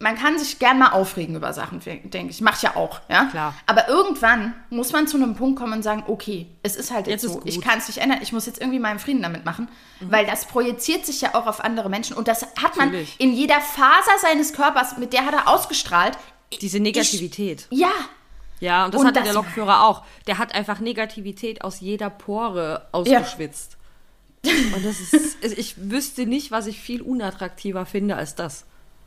man kann sich gern mal aufregen über Sachen, denke ich. Mach ich ja auch, ja. Klar. Aber irgendwann muss man zu einem Punkt kommen und sagen, okay, es ist halt jetzt, Jetzt so. Ich kann es nicht ändern. Ich muss jetzt irgendwie meinen Frieden damit machen, weil das projiziert sich ja auch auf andere Menschen und das hat man Natürlich. in jeder Faser seines Körpers, mit der hat er ausgestrahlt. Diese Negativität. Ja, Ja, und das Und hatte das- der Lokführer auch. Der hat einfach Negativität aus jeder Pore ausgeschwitzt. Und das ist, [LAUGHS] ich wüsste nicht, was ich viel unattraktiver finde als das.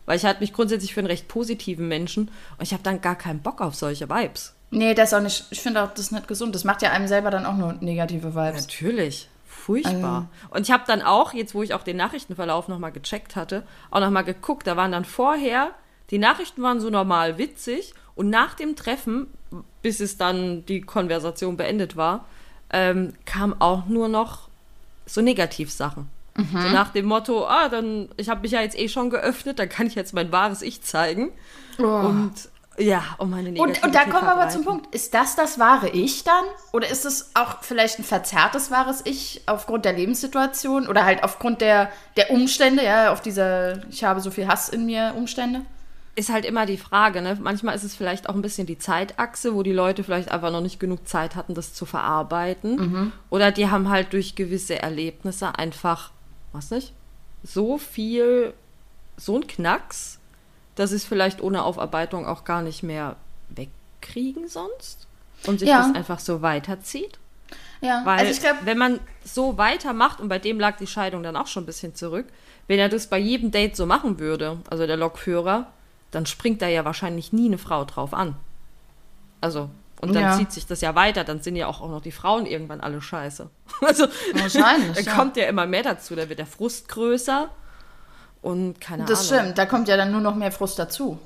Weil ich halte mich grundsätzlich für einen recht positiven Menschen und ich habe dann gar keinen Bock auf solche Vibes. nee, das ist auch nicht. Ich finde auch, das ist nicht gesund. Das macht ja einem selber dann auch nur negative Vibes. Natürlich. Furchtbar. und ich habe dann auch, jetzt wo ich auch den Nachrichtenverlauf nochmal gecheckt hatte, auch nochmal geguckt. Da waren dann vorher, die Nachrichten waren so normal witzig und nach dem Treffen, bis es dann die Konversation beendet war, ähm, kam auch nur noch so Negativsachen. So nach dem Motto, ah, dann, ich habe mich ja jetzt eh schon geöffnet, dann kann ich jetzt mein wahres Ich zeigen. Und ja, um meine Negativität Und, und da kommen wir aber zum. Punkt. Ist das das wahre Ich dann? Oder ist es auch vielleicht ein verzerrtes wahres Ich aufgrund der Lebenssituation oder halt aufgrund der, der Umstände, ja, auf dieser Ich habe so viel Hass in mir Umstände? ist halt immer die Frage, ne? Manchmal ist es vielleicht auch ein bisschen die Zeitachse, wo die Leute vielleicht einfach noch nicht genug Zeit hatten, das zu verarbeiten. Oder die haben halt durch gewisse Erlebnisse einfach, was nicht, so viel, so ein Knacks, dass sie es vielleicht ohne Aufarbeitung auch gar nicht mehr wegkriegen sonst. Und sich Ja. das einfach so weiterzieht. Ja, Weil also ich glaube, wenn man so weitermacht, und bei dem lag die Scheidung dann auch schon ein bisschen zurück, wenn er das bei jedem Date so machen würde, also der Lokführer, dann springt da ja wahrscheinlich nie eine Frau drauf an. Also, und dann Ja. zieht sich das ja weiter, dann sind ja auch, auch noch die Frauen irgendwann alle scheiße. [LAUGHS] Also, Wahrscheinlich, da ja. kommt ja immer mehr dazu, da wird der Frust größer und keine das Ahnung. stimmt. Da kommt ja dann nur noch mehr Frust dazu.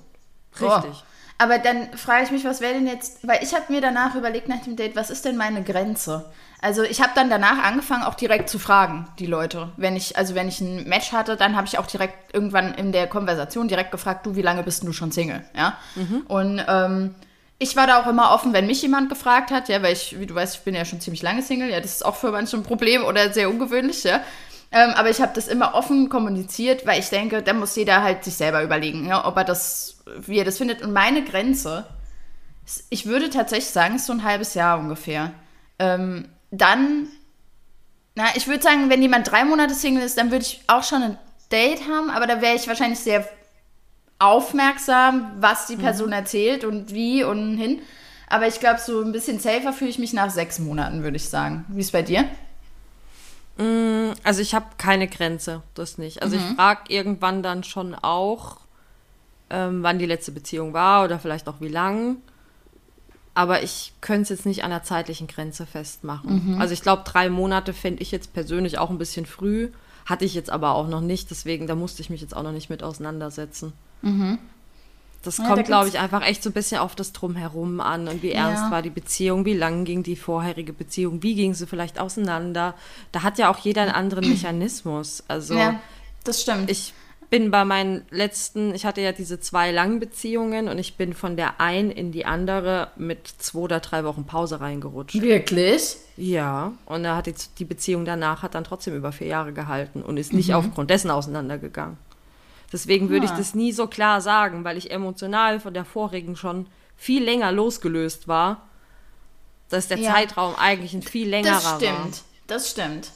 Richtig. Oh. Aber dann frage ich mich, was wäre denn jetzt, weil ich habe mir danach überlegt nach dem Date, was ist denn meine Grenze? Also ich habe dann danach angefangen, auch direkt zu fragen, die Leute. Wenn ich, also wenn ich ein Match hatte, dann habe ich auch direkt irgendwann in der Konversation direkt gefragt, du, wie lange bist denn du schon Single? Ja. Und ähm, ich war da auch immer offen, wenn mich jemand gefragt hat, ja, weil ich, wie du weißt, ich bin ja schon ziemlich lange Single, ja, das ist auch für manche ein Problem oder sehr ungewöhnlich, ja. Ähm, aber ich habe das immer offen kommuniziert, weil ich denke, da muss jeder halt sich selber überlegen, ja, ob er das, wie er das findet. Und meine Grenze, ich würde tatsächlich sagen, ist so ein halbes Jahr ungefähr. Ähm, dann, na, ich würde sagen, wenn jemand drei Monate Single ist, dann würde ich auch schon ein Date haben, aber da wäre ich wahrscheinlich sehr aufmerksam, was die Person erzählt und wie und hin. Aber ich glaube, so ein bisschen safer fühle ich mich nach sechs Monaten, würde ich sagen. Wie ist bei dir? Also ich habe keine Grenze, das nicht. Also Mhm. ich frage irgendwann dann schon auch, ähm, wann die letzte Beziehung war oder vielleicht auch wie lang. Aber ich könnte es jetzt nicht an der zeitlichen Grenze festmachen. Also ich glaube, drei Monate fände ich jetzt persönlich auch ein bisschen früh. Hatte ich jetzt aber auch noch nicht, deswegen da musste ich mich jetzt auch noch nicht mit auseinandersetzen. Das Ja, da kommt, glaube gibt's- ich, einfach echt so ein bisschen auf das Drumherum an und wie ernst Ja. war die Beziehung, wie lang ging die vorherige Beziehung, wie ging sie vielleicht auseinander. Da hat ja auch jeder einen anderen Mechanismus. Also Ja, das stimmt. ich bin bei meinen letzten, ich hatte ja diese zwei langen Beziehungen und ich bin von der einen in die andere mit zwei oder drei Wochen Pause reingerutscht. Wirklich? Ja, und da hat die, die Beziehung danach hat dann trotzdem über vier Jahre gehalten und ist nicht aufgrund dessen auseinandergegangen. Deswegen würde ich Ah. das nie so klar sagen, weil ich emotional von der vorigen schon viel länger losgelöst war, dass der Ja. Zeitraum eigentlich ein viel längerer Das stimmt. Das stimmt.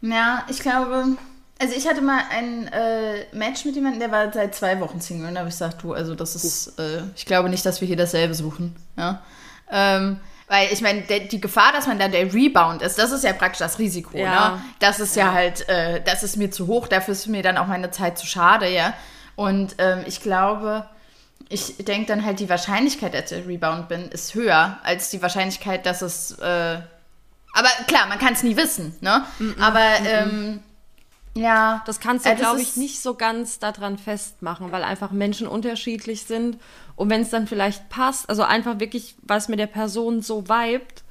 Ja, ich glaube, also ich hatte mal ein äh, Match mit jemandem, der war seit zwei Wochen Single. Und da habe ich gesagt, du, also das ist, äh, ich glaube nicht, dass wir hier dasselbe suchen. Ja? Ähm, weil ich meine, die Gefahr, dass man dann der Rebound ist, das ist ja praktisch das Risiko. Ja. Ne? Das ist ja, halt, äh, das ist mir zu hoch, dafür ist mir dann auch meine Zeit zu schade, ja. Und ähm, ich glaube, ich denke dann halt, die Wahrscheinlichkeit, dass ich Rebound bin, ist höher als die Wahrscheinlichkeit, dass es. Äh, aber klar, man kann es nie wissen, ne? aber ähm, ja. Das kannst du, äh, glaube ich, nicht so ganz daran festmachen, weil einfach Menschen unterschiedlich sind. Und wenn es dann vielleicht passt, also einfach wirklich, was mit der Person so vibet,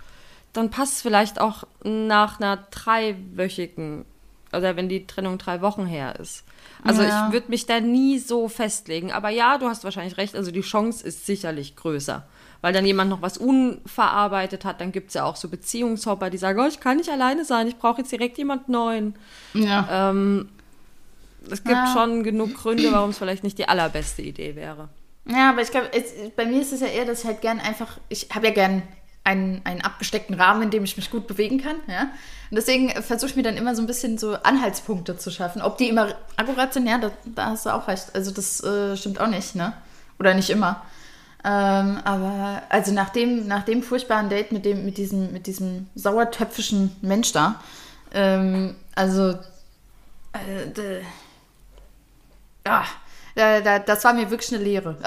dann passt es vielleicht auch nach einer dreiwöchigen, oder wenn die Trennung drei Wochen her ist. Also Ja. ich würde mich da nie so festlegen. Aber ja, du hast wahrscheinlich recht, also die Chance ist sicherlich größer. Weil dann jemand noch was unverarbeitet hat, dann gibt es ja auch so Beziehungshopper, die sagen, oh, ich kann nicht alleine sein, ich brauche jetzt direkt jemand Neuen. ja. Ähm, es gibt Ja. schon genug Gründe, warum es vielleicht nicht die allerbeste Idee wäre. Ja, aber ich glaube, bei mir ist es ja eher, dass ich halt gern einfach, ich habe ja gern einen, einen abgesteckten Rahmen, in dem ich mich gut bewegen kann, ja. Und deswegen versuche ich mir dann immer so ein bisschen so Anhaltspunkte zu schaffen. Ob die immer akkurat sind, ja, da, da hast du auch recht. Also das äh, stimmt auch nicht, ne? Oder nicht immer. Ähm, aber also nach dem, nach dem furchtbaren Date mit dem, mit diesem, mit diesem sauertöpfischen Mensch da, ähm, also äh, d- ja, da, da, das war mir wirklich eine Lehre.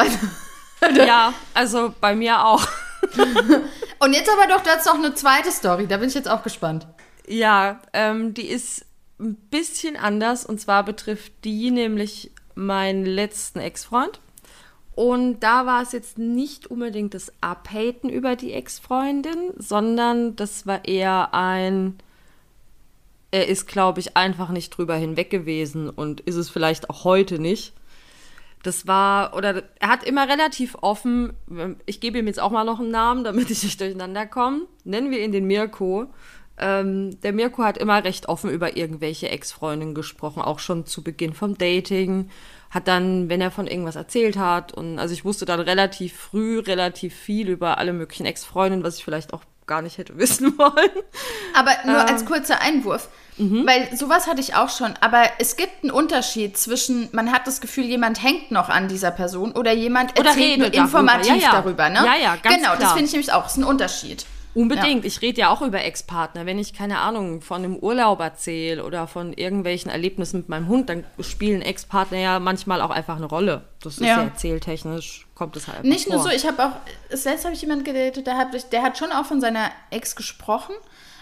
[LAUGHS] ja, also bei mir auch. [LAUGHS] Und jetzt aber doch, du hast noch eine zweite Story, da bin ich jetzt auch gespannt. Ja, ähm, die ist ein bisschen anders und zwar betrifft die nämlich meinen letzten Ex-Freund. Und da war es jetzt nicht unbedingt das Abhaten über die Ex-Freundin, sondern das war eher ein, er ist, glaube ich, einfach nicht drüber hinweg gewesen und ist es vielleicht auch heute nicht. Das war, oder er hat immer relativ offen, ich gebe ihm jetzt auch mal noch einen Namen, damit ich nicht durcheinander komme. Nennen wir ihn den Mirko. Ähm, der Mirko hat immer recht offen über irgendwelche Ex-Freundinnen gesprochen, auch schon zu Beginn vom Dating. Hat dann, wenn er von irgendwas erzählt hat, und also ich wusste dann relativ früh relativ viel über alle möglichen Ex-Freundinnen, was ich vielleicht auch gar nicht hätte [LAUGHS] wissen wollen. Aber nur Ähm. als kurzer Einwurf, Mhm. weil sowas hatte ich auch schon, aber es gibt einen Unterschied zwischen, man hat das Gefühl, jemand hängt noch an dieser Person oder jemand Oder erzählt nur redet darüber. informativ Ja, ja. darüber, ne? Ja, ja, ganz Genau, das klar. finde ich nämlich auch, ist ein Unterschied. Unbedingt. Ich rede ja auch über Ex-Partner. Wenn ich, keine Ahnung, von einem Urlaub erzähle oder von irgendwelchen Erlebnissen mit meinem Hund, dann spielen Ex-Partner ja manchmal auch einfach eine Rolle. Das ist ja, Ja. erzähltechnisch, kommt es halt Nicht nur vor. so, ich habe auch, letzte habe ich jemanden gedatet, der hat, der hat schon auch von seiner Ex gesprochen,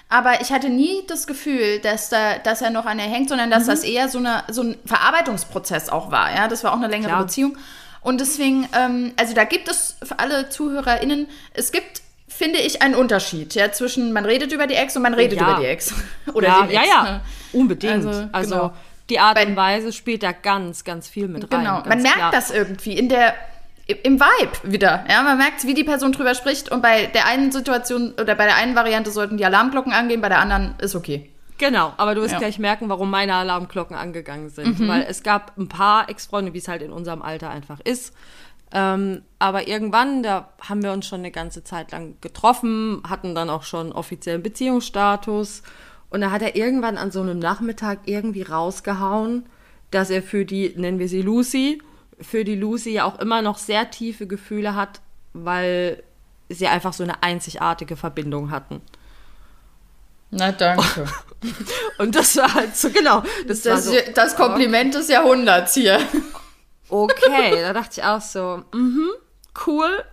aber ich hatte nie das Gefühl, dass, da, dass er noch an ihr hängt, sondern Mhm. dass das eher so, eine, so ein Verarbeitungsprozess auch war. Ja, das war auch eine längere Klar. Beziehung. Und deswegen, ähm, also da gibt es für alle ZuhörerInnen, es gibt, finde ich, einen Unterschied ja, zwischen man redet über die Ex und man redet Ja. über die Ex. [LAUGHS] Oder ja, den ja, Ex. ja, ne? [LAUGHS] unbedingt. Also, Also, genau. die Art und Weise spielt da ganz, ganz viel mit rein. Genau, man merkt klar. das irgendwie in der im Vibe wieder. Ja, man merkt, wie die Person drüber spricht und bei der einen Situation oder bei der einen Variante sollten die Alarmglocken angehen, bei der anderen ist okay. Genau, aber du wirst Ja. Mhm. gleich merken, warum meine Alarmglocken angegangen sind. Weil es gab ein paar Ex-Freunde, wie es halt in unserem Alter einfach ist. Ähm, aber irgendwann, da haben wir uns schon eine ganze Zeit lang getroffen, hatten dann auch schon offiziellen Beziehungsstatus. Und da hat er irgendwann an so einem Nachmittag irgendwie rausgehauen, dass er für die, nennen wir sie Lucy, für die Lucy ja auch immer noch sehr tiefe Gefühle hat, weil sie einfach so eine einzigartige Verbindung hatten. Na, danke. [LAUGHS] Und das war halt so, genau. Das, Das, so, das Kompliment des Jahrhunderts hier. [LAUGHS] okay. da dachte ich auch so, mhm, cool.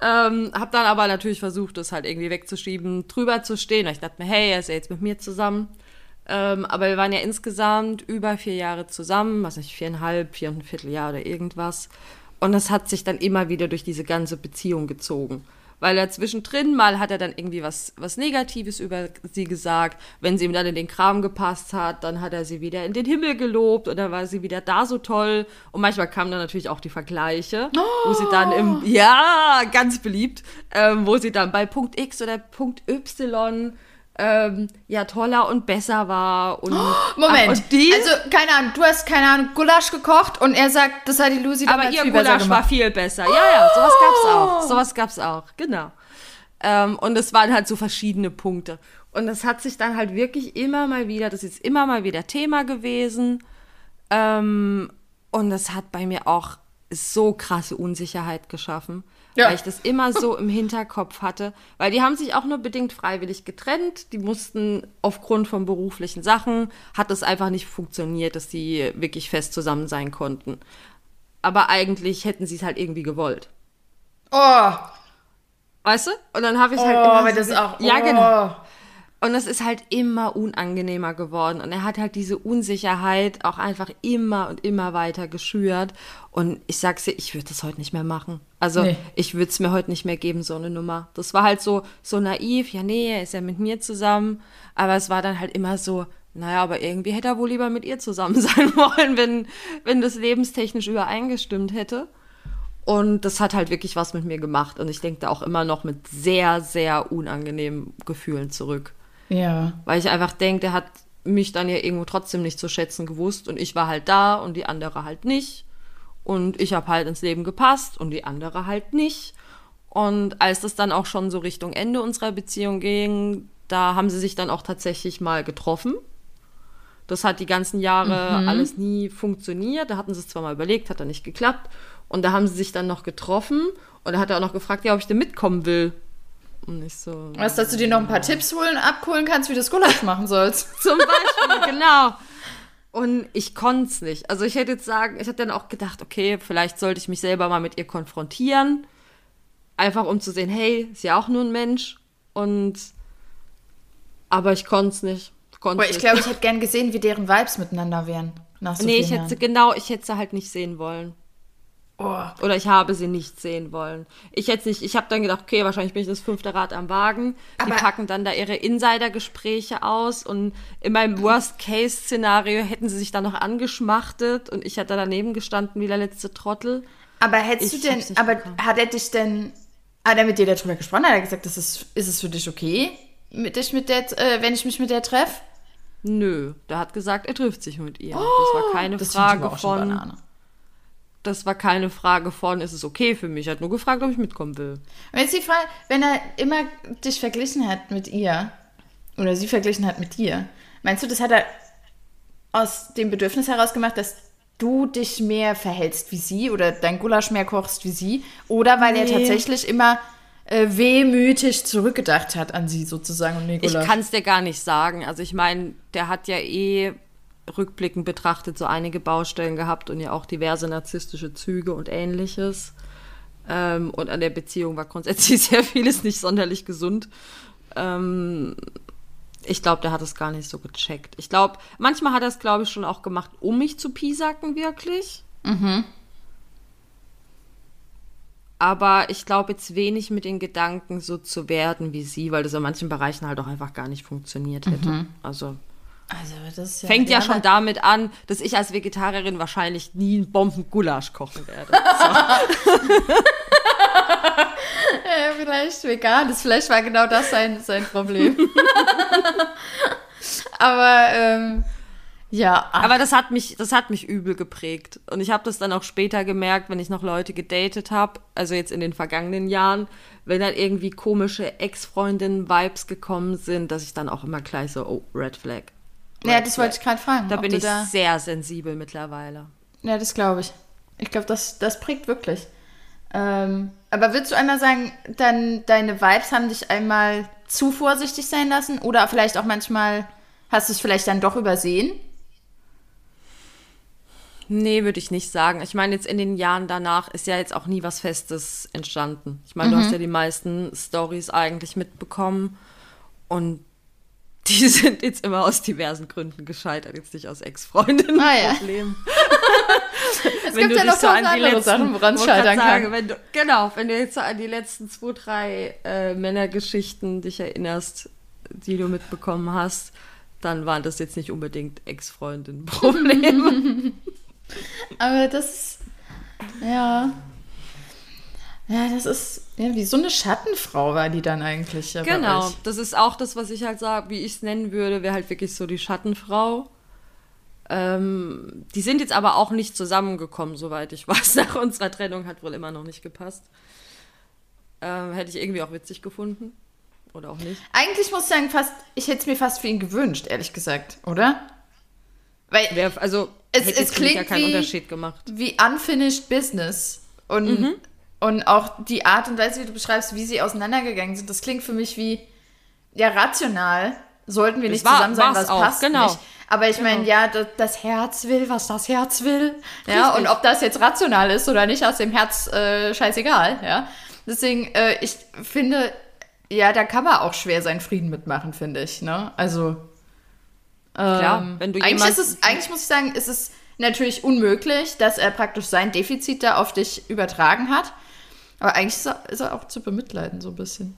Ähm, hab dann aber natürlich versucht, das halt irgendwie wegzuschieben, drüber zu stehen. Ich dachte mir, hey, er ist ja jetzt mit mir zusammen. Ähm, aber wir waren ja insgesamt über vier Jahre zusammen, was nicht, viereinhalb, vier und ein Vierteljahr oder irgendwas. Und das hat sich dann immer wieder durch diese ganze Beziehung gezogen weil er zwischendrin mal hat er dann irgendwie was, was Negatives über sie gesagt. Wenn sie ihm dann in den Kram gepasst hat, dann hat er sie wieder in den Himmel gelobt oder war sie wieder da so toll. Und manchmal kamen dann natürlich auch die Vergleiche, oh. wo sie dann im, ja, ganz beliebt, ähm, wo sie dann bei Punkt X oder Punkt Y ähm, ja toller und besser war. Und, oh, Moment, und die, also keine Ahnung, du hast keine Ahnung Gulasch gekocht und er sagt, das hat die Lucy Aber ihr viel Gulasch war viel besser. Ja, ja, sowas gab's auch. Oh. Sowas gab's auch, genau. Ähm, und es waren halt so verschiedene Punkte. Und das hat sich dann halt wirklich immer mal wieder, das ist immer mal wieder Thema gewesen. Ähm, und das hat bei mir auch so krasse Unsicherheit geschaffen. Ja. Weil ich das immer so im Hinterkopf hatte. Weil die haben sich auch nur bedingt freiwillig getrennt. Die mussten aufgrund von beruflichen Sachen, hat es einfach nicht funktioniert, dass die wirklich fest zusammen sein konnten. Aber eigentlich hätten sie es halt irgendwie gewollt. Oh. Weißt du? Und dann habe ich halt oh, immer. So das auch, oh. Ja, genau. Und es ist halt immer unangenehmer geworden. Und er hat halt diese Unsicherheit auch einfach immer und immer weiter geschürt. Und ich sag's dir, ich würde das heute nicht mehr machen. Also nee. ich würde es mir heute nicht mehr geben, so eine Nummer. Das war halt so, so naiv, ja, nee, er ist ja mit mir zusammen. Aber es war dann halt immer so, naja, aber irgendwie hätte er wohl lieber mit ihr zusammen [LAUGHS] sein wollen, wenn, wenn das lebenstechnisch übereingestimmt hätte. Und das hat halt wirklich was mit mir gemacht. Und ich denke da auch immer noch mit sehr, sehr unangenehmen Gefühlen zurück. Ja. Weil ich einfach denke, der hat mich dann ja irgendwo trotzdem nicht zu schätzen gewusst und ich war halt da und die andere halt nicht. Und ich habe halt ins Leben gepasst und die andere halt nicht. Und als das dann auch schon so Richtung Ende unserer Beziehung ging, da haben sie sich dann auch tatsächlich mal getroffen. Das hat die ganzen Jahre mhm. alles nie funktioniert. Da hatten sie es zwar mal überlegt, hat dann nicht geklappt. Und da haben sie sich dann noch getroffen und da hat er auch noch gefragt, ja, ob ich denn mitkommen will. Und nicht so. Was, dass du dir noch ein paar Tipps holen, abholen kannst, wie du das Gulasch machen sollst. [LAUGHS] Zum Beispiel, genau. Und ich konnte es nicht. Also ich hätte jetzt sagen, ich hätte dann auch gedacht, okay, vielleicht sollte ich mich selber mal mit ihr konfrontieren. Einfach um zu sehen, hey, ist ja auch nur ein Mensch. Und aber ich konnte es nicht. Konnt's ich glaube, ich hätte gern gesehen, wie deren Vibes miteinander wären. Nach so nee, ich hätte Jahren. genau, ich hätte sie halt nicht sehen wollen. Oh. Oder ich habe sie nicht sehen wollen. Ich jetzt nicht, ich habe dann gedacht, okay, wahrscheinlich bin ich das fünfte Rad am Wagen. Die Aber packen dann da ihre Insider-Gespräche aus und in meinem Worst-Case-Szenario hätten sie sich dann noch angeschmachtet und ich hätte daneben gestanden wie der letzte Trottel. Aber hättest ich du denn, aber bekommen. hat er dich denn, hat er mit dir darüber gesprochen? Hat er gesagt, das ist, ist es für dich okay, mit dich mit der, äh, wenn ich mich mit der treffe? Nö, der hat gesagt, er trifft sich mit ihr. Oh, das war keine Frage von das war keine Frage von, ist es okay für mich? Er hat nur gefragt, ob ich mitkommen will. Und jetzt die Frage, wenn er immer dich verglichen hat mit ihr, oder sie verglichen hat mit dir, meinst du, das hat er aus dem Bedürfnis heraus gemacht, dass du dich mehr verhältst wie sie oder dein Gulasch mehr kochst wie sie? Oder weil nee. er tatsächlich immer äh, wehmütig zurückgedacht hat an sie sozusagen und Ich kann es dir gar nicht sagen. Also ich meine, der hat ja eh rückblickend betrachtet so einige Baustellen gehabt und ja auch diverse narzisstische Züge und ähnliches. Ähm, und an der Beziehung war grundsätzlich [LAUGHS] sehr vieles nicht sonderlich gesund. Ähm, ich glaube, der hat es gar nicht so gecheckt. Ich glaube, manchmal hat er es, glaube ich, schon auch gemacht, um mich zu piesacken, wirklich. Mhm. Aber ich glaube jetzt wenig mit den Gedanken, so zu werden wie sie, weil das in manchen Bereichen halt auch einfach gar nicht funktioniert hätte. Mhm. Also also das ja Fängt ja, schon damit an, dass ich als Vegetarierin wahrscheinlich nie einen Bombengulasch kochen werde. [LAUGHS] So. [LAUGHS] ja, vielleicht vegan ist. Vielleicht war genau das sein, sein Problem. [LAUGHS] Aber ähm, ja. Aber das hat mich, das hat mich übel geprägt. Und ich habe das dann auch später gemerkt, wenn ich noch Leute gedatet habe, also jetzt in den vergangenen Jahren, wenn dann irgendwie komische Ex-Freundinnen-Vibes gekommen sind, dass ich dann auch immer gleich so, oh, Red Flag. Ja, das wollte ich gerade fragen. Da bin ich da... sehr sensibel mittlerweile. Ja, das glaube ich. Ich glaube, das, das prägt wirklich. Ähm, aber würdest du einmal sagen, dann deine Vibes haben dich einmal zu vorsichtig sein lassen? Oder vielleicht auch manchmal hast du es vielleicht dann doch übersehen? Nee, würde ich nicht sagen. Ich meine, jetzt in den Jahren danach ist ja jetzt auch nie was Festes entstanden. Ich meine, du hast ja die meisten Stories eigentlich mitbekommen und [LAUGHS] die sind jetzt immer aus diversen Gründen gescheitert, jetzt nicht aus Ex-Freundinnen. Ah, ja. [LAUGHS] Es gibt ja noch so andere Sachen, woran es scheitern kann. sagen, wenn du, genau, wenn du jetzt so an die letzten zwei, drei äh, Männergeschichten dich erinnerst, die du mitbekommen hast, dann waren das jetzt nicht unbedingt Ex-Freundinnen-Probleme. [LAUGHS] Aber das ja. Ja, das ist, ja, wie so eine Schattenfrau war die dann eigentlich. Ja, genau, das ist auch das, was ich halt sage, wie ich es nennen würde, wäre halt wirklich so die Schattenfrau. Ähm, die sind jetzt aber auch nicht zusammengekommen, soweit ich [LAUGHS] weiß. Nach unserer Trennung hat wohl immer noch nicht gepasst. Ähm, hätte ich irgendwie auch witzig gefunden. Oder auch nicht. Eigentlich muss ich sagen, fast, ich hätte es mir fast für ihn gewünscht, ehrlich gesagt, oder? Weil Wär, also, Es- hätte es mich ja klingt keinen wie- Unterschied gemacht. wie unfinished business und, Mhm. Und auch die Art und Weise, wie du beschreibst, wie sie auseinandergegangen sind, das klingt für mich wie, ja, rational sollten wir nicht war- zusammen sein, was auch, passt genau. nicht. Aber ich meine, Genau. ja, das, das Herz will, was das Herz will. Ja, Richtig. und ob das jetzt rational ist oder nicht, aus dem Herz äh, scheißegal, ja. Deswegen, äh, ich finde, ja, da kann man auch schwer seinen Frieden mitmachen, finde ich, ne? Also, Klar, ähm, wenn du eigentlich, ist es, eigentlich muss ich sagen, ist es natürlich unmöglich, dass er praktisch sein Defizit da auf dich übertragen hat. Aber eigentlich ist er, ist er auch zu bemitleiden, so ein bisschen.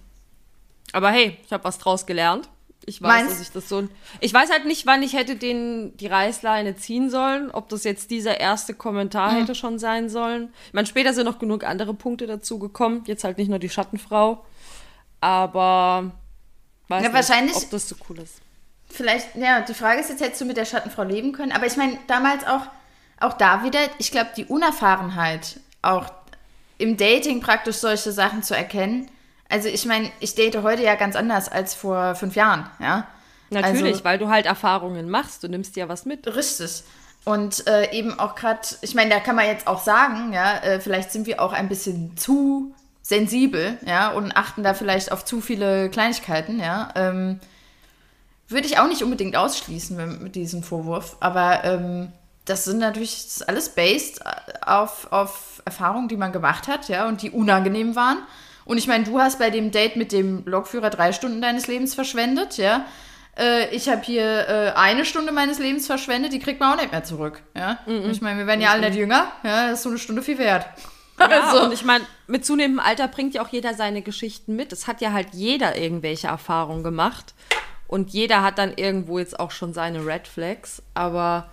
Aber hey, ich habe was draus gelernt. Ich weiß, Meinst- dass ich das so. Ich weiß halt nicht, wann ich hätte den die Reißleine ziehen sollen. Ob das jetzt dieser erste Kommentar Mhm. hätte schon sein sollen. Ich meine, später sind noch genug andere Punkte dazu gekommen. Jetzt halt nicht nur die Schattenfrau. Aber weiß Ja, nicht, wahrscheinlich- ob das so cool ist. Vielleicht, ja, die Frage ist jetzt, hättest du mit der Schattenfrau leben können? Aber ich meine, damals auch, auch da wieder, ich glaube, die Unerfahrenheit, auch im Dating praktisch solche Sachen zu erkennen. Also ich meine, ich date heute ja ganz anders als vor fünf Jahren, ja. Natürlich, Also, weil du halt Erfahrungen machst. Du nimmst dir was mit. Richtig. Und äh, eben auch gerade, ich meine, da kann man jetzt auch sagen, ja, äh, vielleicht sind wir auch ein bisschen zu sensibel, ja, und achten da vielleicht auf zu viele Kleinigkeiten, ja. Ähm, würde ich auch nicht unbedingt ausschließen mit, mit diesem Vorwurf, aber ähm, das sind natürlich das ist alles based auf, auf Erfahrungen, die man gemacht hat, ja, und die unangenehm waren. Und ich meine, du hast bei dem Date mit dem Lokführer drei Stunden deines Lebens verschwendet, ja. Äh, ich habe hier äh, eine Stunde meines Lebens verschwendet, die kriegt man auch nicht mehr zurück, ja. Und ich meine, wir werden ja alle nicht jünger, ja, das ist so eine Stunde viel wert. Ja, [LAUGHS] Also- und ich meine, mit zunehmendem Alter bringt ja auch jeder seine Geschichten mit. Es hat ja halt jeder irgendwelche Erfahrungen gemacht. Und jeder hat dann irgendwo jetzt auch schon seine Red Flags. Aber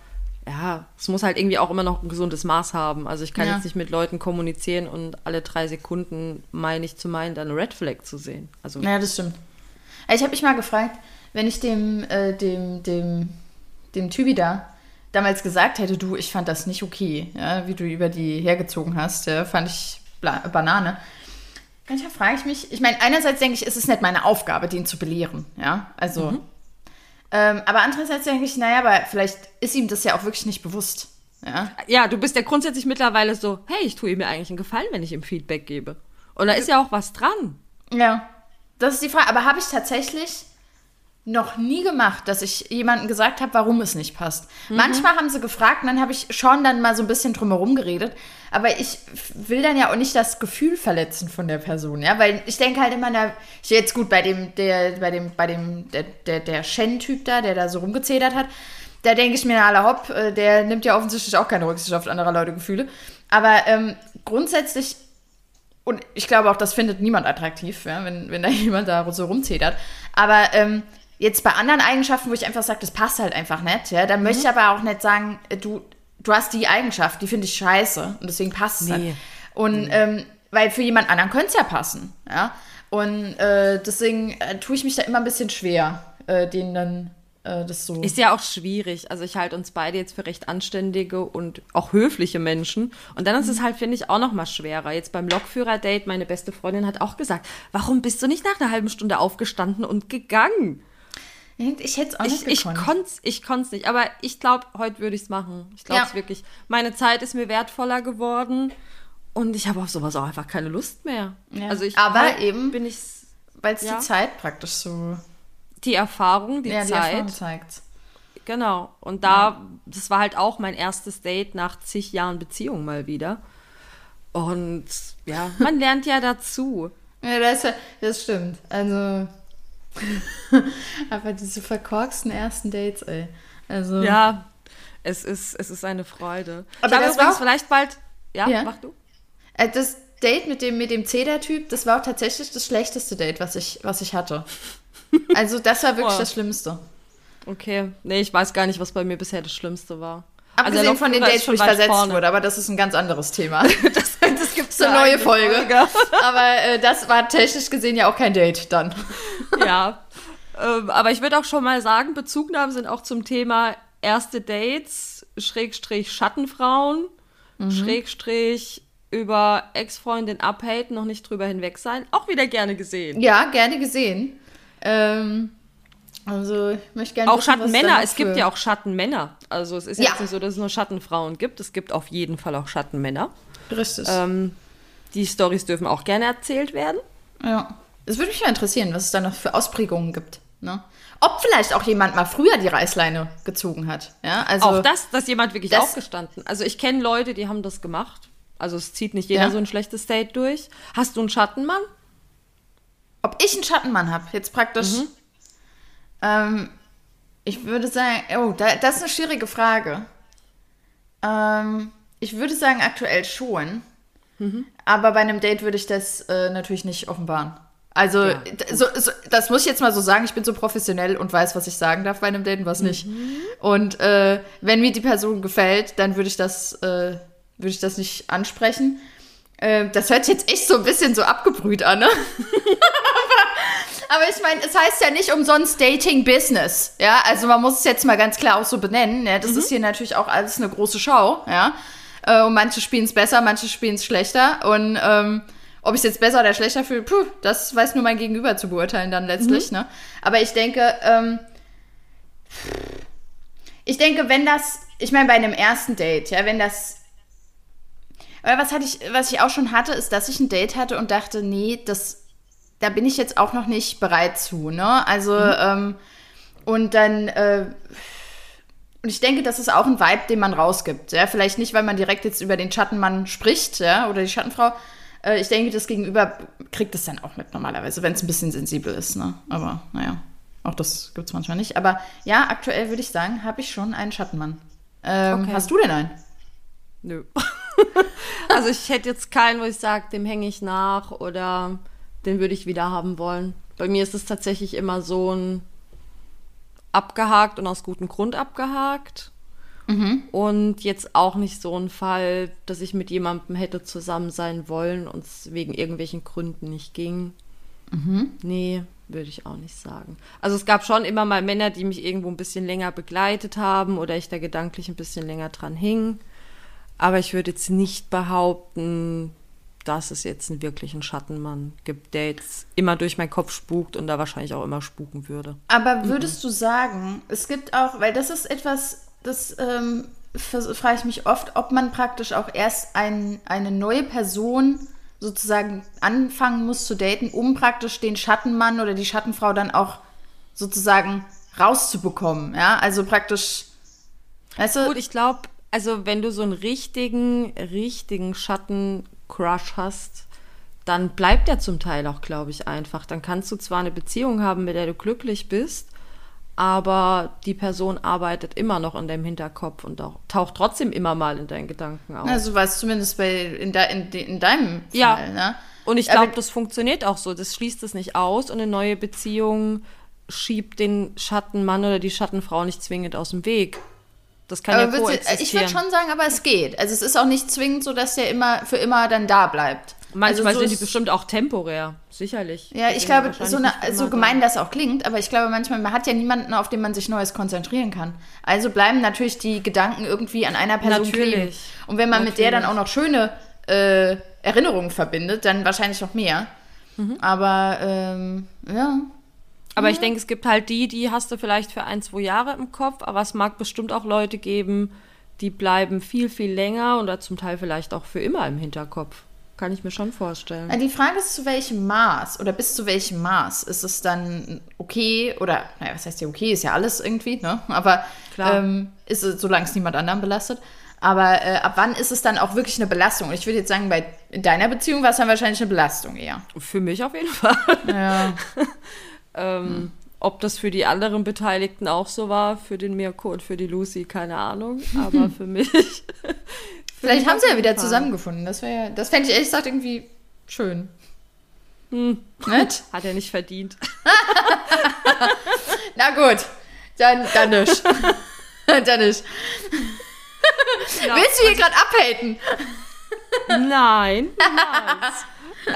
ja, es muss halt irgendwie auch immer noch ein gesundes Maß haben. Also ich kann Ja. jetzt nicht mit Leuten kommunizieren und alle drei Sekunden meine ich zu meinen, dann eine Red Flag zu sehen. Also Ja, das stimmt. Ich habe mich mal gefragt, wenn ich dem, äh, dem, dem, dem Typi da damals gesagt hätte, du, ich fand das nicht okay, ja, wie du über die hergezogen hast, ja, fand ich Banane. Manchmal frage ich mich, ich meine, einerseits denke ich, es ist nicht meine Aufgabe, den zu belehren, ja, also. Ähm, aber andererseits denke ich, naja, aber vielleicht ist ihm das ja auch wirklich nicht bewusst, ja. ja, du bist ja grundsätzlich mittlerweile so, hey, ich tue ihm mir eigentlich einen Gefallen, wenn ich ihm Feedback gebe. Und da ist ja auch was dran. Ja, das ist die Frage. Aber habe ich tatsächlich noch nie gemacht, dass ich jemandem gesagt habe, warum es nicht passt. Manchmal haben sie gefragt und dann habe ich schon dann mal so ein bisschen drumherum geredet. Aber ich will dann ja auch nicht das Gefühl verletzen von der Person, ja, weil ich denke halt immer, na, ich jetzt gut bei dem, der, bei dem, bei dem, der, der, der Shen-Typ da, der da so rumgezedert hat, da denke ich mir, na, aller hopp, äh, der nimmt ja offensichtlich auch keine Rücksicht auf anderer Leute Gefühle. Aber ähm, grundsätzlich und ich glaube auch, das findet niemand attraktiv, ja, wenn, wenn da [LAUGHS] jemand da so rumzetert. Aber ähm, jetzt bei anderen Eigenschaften, wo ich einfach sage, das passt halt einfach nicht, ja, dann möchte ich aber auch nicht sagen, äh, du, du hast die Eigenschaft, die finde ich scheiße und deswegen passt es Nee. halt. Und ähm, weil für jemand anderen könnte es ja passen, ja. Und äh, deswegen äh, tue ich mich da immer ein bisschen schwer, äh, denen dann äh, das so. Ist ja auch schwierig. Also ich halte uns beide jetzt für recht anständige und auch höfliche Menschen. Und dann ist es halt, finde ich, auch noch mal schwerer. Jetzt beim Lokführer-Date, meine beste Freundin hat auch gesagt, warum bist du nicht nach einer halben Stunde aufgestanden und gegangen? Ich hätte es auch Ich, nicht ich gekonnt. konnte ich konnt's nicht. Aber ich glaube, heute würde ich es machen. Ich glaube es Ja. wirklich. Meine Zeit ist mir wertvoller geworden. Und ich habe auf sowas auch einfach keine Lust mehr. Ja. Also ich Aber heute eben- bin ich Weil es Ja. die Zeit praktisch so die Erfahrung, die ja, die Erfahrung Zeit zeigt. Genau. Und da, ja. das war halt auch mein erstes Date nach zig Jahren Beziehung mal wieder. Und ja, man [LAUGHS] lernt ja dazu. Ja, das, das stimmt. Also, [LAUGHS] aber diese verkorksten ersten Dates, ey. Also. Ja, es ist, es ist eine Freude. Aber ich das übrigens vielleicht bald. Ja, ja, mach du. Äh, das Date mit dem, mit dem Zeder-Typ, das war auch tatsächlich das schlechteste Date, was ich, was ich hatte. [LAUGHS] Also, das war wirklich oh. das Schlimmste. Okay. Nee, ich weiß gar nicht, was bei mir bisher das Schlimmste war. Abgesehen also von den Dates, wo ich versetzt vorne. wurde, aber das ist ein ganz anderes Thema. [LAUGHS] das, das gibt eine neue Folge. Folge. [LAUGHS] aber äh, das war technisch gesehen ja auch kein Date dann. [LAUGHS] ja. Ähm, aber ich würde auch schon mal sagen, Bezugnahmen sind auch zum Thema erste Dates, Schrägstrich Schattenfrauen, mhm. Schrägstrich über Ex-Freundin abhaten, noch nicht drüber hinweg sein. Auch wieder gerne gesehen. Ja, gerne gesehen. Ähm, also ich möchte gerne. Auch wissen, Schattenmänner. Es gibt ja auch Schattenmänner. Also es ist ja. jetzt nicht so, dass es nur Schattenfrauen gibt. Es gibt auf jeden Fall auch Schattenmänner. Richtig. Ähm, die Stories dürfen auch gerne erzählt werden. Ja. Es würde mich mal interessieren, was es da noch für Ausprägungen gibt. Ne? Ob vielleicht auch jemand mal früher die Reißleine gezogen hat. Ja, also auch das, dass jemand wirklich das, aufgestanden. Also ich kenne Leute, die haben das gemacht. Also es zieht nicht jeder ja. so ein schlechtes Date durch. Hast du einen Schattenmann? Ob ich einen Schattenmann habe? Jetzt praktisch. Mhm. Ähm, ich würde sagen, oh, da, das ist eine schwierige Frage. Ähm, ich würde sagen, aktuell schon. Mhm. Aber bei einem Date würde ich das äh, natürlich nicht offenbaren. Also, ja, so, so, das muss ich jetzt mal so sagen. Ich bin so professionell und weiß, was ich sagen darf bei einem Date und was mhm. nicht. Und äh, wenn mir die Person gefällt, dann würde ich das, äh, würde ich das nicht ansprechen. Äh, das hört sich jetzt echt so ein bisschen so abgebrüht an, ne? [LAUGHS] [LAUGHS] [LAUGHS] aber, ich meine, es heißt ja nicht umsonst Dating Business. Ja, also man muss es jetzt mal ganz klar auch so benennen. Ja? Das mhm. ist hier natürlich auch alles eine große Show. Ja, äh, und manche spielen es besser, manche spielen es schlechter. Und ähm, ob ich es jetzt besser oder schlechter fühle, puh, das weiß nur mein Gegenüber zu beurteilen dann letztlich. Mhm. Ne? Aber ich denke, ähm, ich denke, wenn das, ich meine, bei einem ersten Date, ja, wenn das aber was hatte ich, was ich auch schon hatte, ist, dass ich ein Date hatte und dachte, nee, das, da bin ich jetzt auch noch nicht bereit zu, ne? Also, mhm. ähm, und dann, äh, und ich denke, das ist auch ein Vibe, den man rausgibt. Ja? Vielleicht nicht, weil man direkt jetzt über den Schattenmann spricht, ja, oder die Schattenfrau, äh, ich denke, das Gegenüber kriegt es dann auch mit normalerweise, wenn es ein bisschen sensibel ist. Ne? Aber naja, auch das gibt es manchmal nicht. Aber ja, aktuell würde ich sagen, habe ich schon einen Schattenmann. Ähm, okay. Hast du denn einen? Nö. [LAUGHS] also ich hätte jetzt keinen, wo ich sage, dem hänge ich nach oder den würde ich wieder haben wollen. Bei mir ist es tatsächlich immer so ein abgehakt und aus gutem Grund abgehakt. Mhm. Und jetzt auch nicht so ein Fall, dass ich mit jemandem hätte zusammen sein wollen und es wegen irgendwelchen Gründen nicht ging. Mhm. Nee, würde ich auch nicht sagen. Also es gab schon immer mal Männer, die mich irgendwo ein bisschen länger begleitet haben oder ich da gedanklich ein bisschen länger dran hing. Aber ich würde jetzt nicht behaupten, dass es jetzt einen wirklichen Schattenmann gibt, der jetzt immer durch meinen Kopf spukt und da wahrscheinlich auch immer spuken würde. Aber würdest mhm. du sagen, es gibt auch, weil das ist etwas, das ähm, frage ich mich oft, ob man praktisch auch erst ein, eine neue Person sozusagen anfangen muss zu daten, um praktisch den Schattenmann oder die Schattenfrau dann auch sozusagen rauszubekommen. Ja, also praktisch. Weißt du? Gut, ich glaube, also wenn du so einen richtigen, richtigen Schatten-Crush hast, dann bleibt der zum Teil auch, glaube ich, einfach. Dann kannst du zwar eine Beziehung haben, mit der du glücklich bist, aber die Person arbeitet immer noch in deinem Hinterkopf und auch, taucht trotzdem immer mal in deinen Gedanken auf. Also was zumindest bei in, de, in, in deinem Fall, ja. ne? Und ich glaube, das funktioniert auch so. Das schließt es nicht aus und eine neue Beziehung schiebt den Schattenmann oder die Schattenfrau nicht zwingend aus dem Weg. Das kann aber ja koexistieren. Ich würde schon sagen, aber es geht. Also es ist auch nicht zwingend so, dass der immer für immer dann da bleibt. Manchmal also so sind die bestimmt auch temporär, sicherlich. Ja, ich glaube, so, eine, so gemein das auch klingt, aber ich glaube manchmal, man hat ja niemanden, auf den man sich Neues konzentrieren kann. Also bleiben natürlich die Gedanken irgendwie an einer Person natürlich. kleben. Und wenn man natürlich. mit der dann auch noch schöne äh, Erinnerungen verbindet, dann wahrscheinlich noch mehr. Mhm. Aber ähm, ja. Aber mhm. ich denke, es gibt halt die, die hast du vielleicht für ein, zwei Jahre im Kopf, aber es mag bestimmt auch Leute geben, die bleiben viel, viel länger oder zum Teil vielleicht auch für immer im Hinterkopf. kann ich mir schon vorstellen. Die Frage ist, zu welchem Maß oder bis zu welchem Maß ist es dann okay oder, naja, was heißt ja okay, ist ja alles irgendwie, ne? Aber Klar. ähm, ist es, solange es niemand anderen belastet. Aber äh, ab wann ist es dann auch wirklich eine Belastung? Ich würde jetzt sagen, bei in deiner Beziehung war es dann wahrscheinlich eine Belastung eher. Für mich auf jeden Fall. Ja. [LAUGHS] Ähm, Ob das für die anderen Beteiligten auch so war, für den Mirko und für die Lucy, keine Ahnung. [LAUGHS] Aber für mich. [LAUGHS] für Vielleicht mich haben sie ja wieder Fall. zusammengefunden. Das wäre ja, das fände ich ehrlich gesagt irgendwie schön. Hm. Nicht? [LAUGHS] Hat er nicht verdient. Na gut, dann, dann nicht. dann nicht. Willst du hier gerade abhaten? Nein, niemals.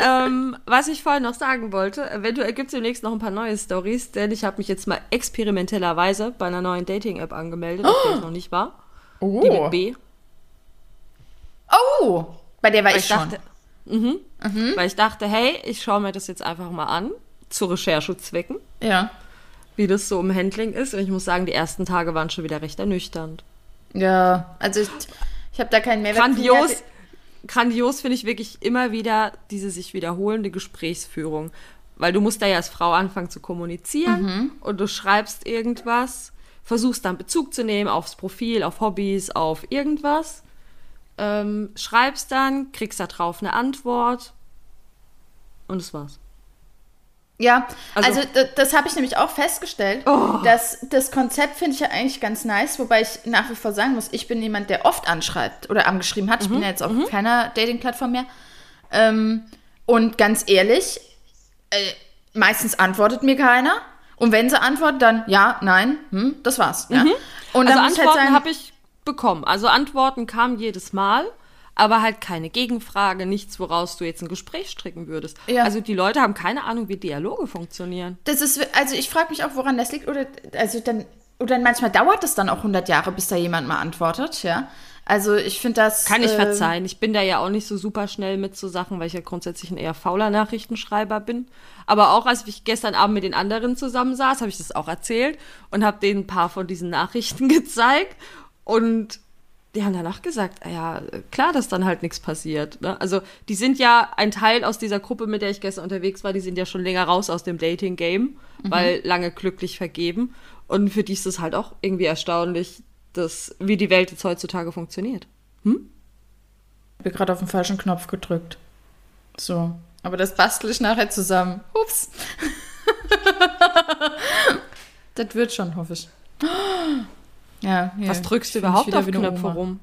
Ähm, was ich vorhin noch sagen wollte, eventuell gibt es demnächst noch ein paar neue Stories, denn ich habe mich jetzt mal experimentellerweise bei einer neuen Dating-App angemeldet, auf der ich noch nicht war. Die mit Oh. B. Oh, bei der war Weil ich, ich schon. dachte, mhm, weil ich dachte, hey, ich schaue mir das jetzt einfach mal an, zu Recherchezwecken, Ja. wie das so im Handling ist. Und ich muss sagen, die ersten Tage waren schon wieder recht ernüchternd. Ja, also ich, ich habe da keinen Mehrwert. Grandios, grandios finde ich wirklich immer wieder diese sich wiederholende Gesprächsführung. Weil du musst da ja als Frau anfangen zu kommunizieren und du schreibst irgendwas, versuchst dann Bezug zu nehmen aufs Profil, auf Hobbys, auf irgendwas, ähm, schreibst dann, kriegst da drauf eine Antwort und das war's. Ja, also, Also- das habe ich nämlich auch festgestellt. Oh. dass das Konzept finde ich ja eigentlich ganz nice, wobei ich nach wie vor sagen muss, ich bin jemand, der oft anschreibt oder angeschrieben hat. Ich Mhm, bin ja jetzt auf keiner Dating-Plattform mehr. Ähm, und ganz ehrlich, äh, meistens antwortet mir keiner. Und wenn sie antwortet, dann ja, nein, hm, das war's. Ja. Und also ich halt Antworten sagen, habe ich bekommen. Also Antworten kamen jedes Mal, aber halt keine Gegenfrage, nichts, woraus du jetzt ein Gespräch stricken würdest. Ja. Also die Leute haben keine Ahnung, wie Dialoge funktionieren. Das ist, also ich frage mich auch, woran das liegt. Oder, also dann, oder manchmal dauert es dann auch 100 Jahre, bis da jemand mal antwortet, ja. Also ich finde das. Kann ich äh, verzeihen. Ich bin da ja auch nicht so super schnell mit so Sachen, weil ich ja grundsätzlich ein eher fauler Nachrichtenschreiber bin. Aber auch als ich gestern Abend mit den anderen zusammensaß, habe ich das auch erzählt und habe denen ein paar von diesen Nachrichten [LAUGHS] gezeigt. Und die haben danach gesagt, ah ja, klar, dass dann halt nichts passiert. Ne? Also die sind ja ein Teil aus dieser Gruppe, mit der ich gestern unterwegs war, die sind ja schon länger raus aus dem Dating-Game, weil lange glücklich vergeben. Und für die ist es halt auch irgendwie erstaunlich, dass, wie die Welt jetzt heutzutage funktioniert. Ich bin gerade auf den falschen Knopf gedrückt. So. Aber das bastel ich nachher zusammen. Ups. [LAUGHS] das wird schon, hoffe ich. Ja, hier. Was drückst du überhaupt wieder auf Knöpfe Oma. rum?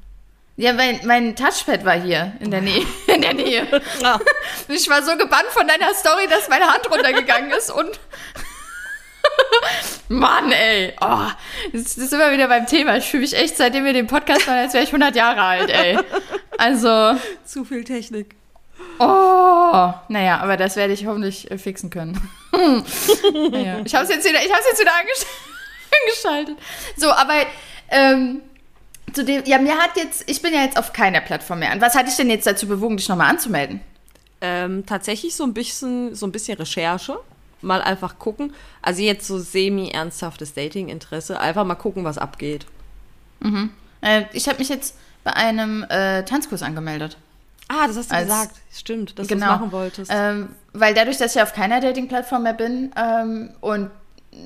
Ja, mein, mein Touchpad war hier in der Nähe. In der Nähe. Ah. [LAUGHS] Ich war so gebannt von deiner Story, dass meine Hand runtergegangen ist und. [LAUGHS] Mann, ey. Oh, jetzt sind wir wieder beim Thema. Ich fühle mich echt, seitdem wir den Podcast machen, als wäre ich 100 Jahre alt, ey. Also, [LAUGHS] Zu viel Technik. oh. Naja, aber das werde ich hoffentlich fixen können. naja. Ich habe es jetzt wieder, ich hab's jetzt wieder angesch angeschaltet. So, aber ähm, zu dem, ja, mir hat jetzt, ich bin ja jetzt auf keiner Plattform mehr an. Was hat dich denn jetzt dazu bewogen, dich nochmal anzumelden? Ähm, tatsächlich so ein bisschen, so ein bisschen Recherche. Mal einfach gucken. Also jetzt so semi-ernsthaftes Dating-Interesse. Einfach mal gucken, was abgeht. Äh, ich habe mich jetzt bei einem äh, Tanzkurs angemeldet. Ah, das hast du Als- gesagt. Stimmt, dass Genau. du es machen wolltest. Ähm, weil dadurch, dass ich auf keiner Dating-Plattform mehr bin ähm, und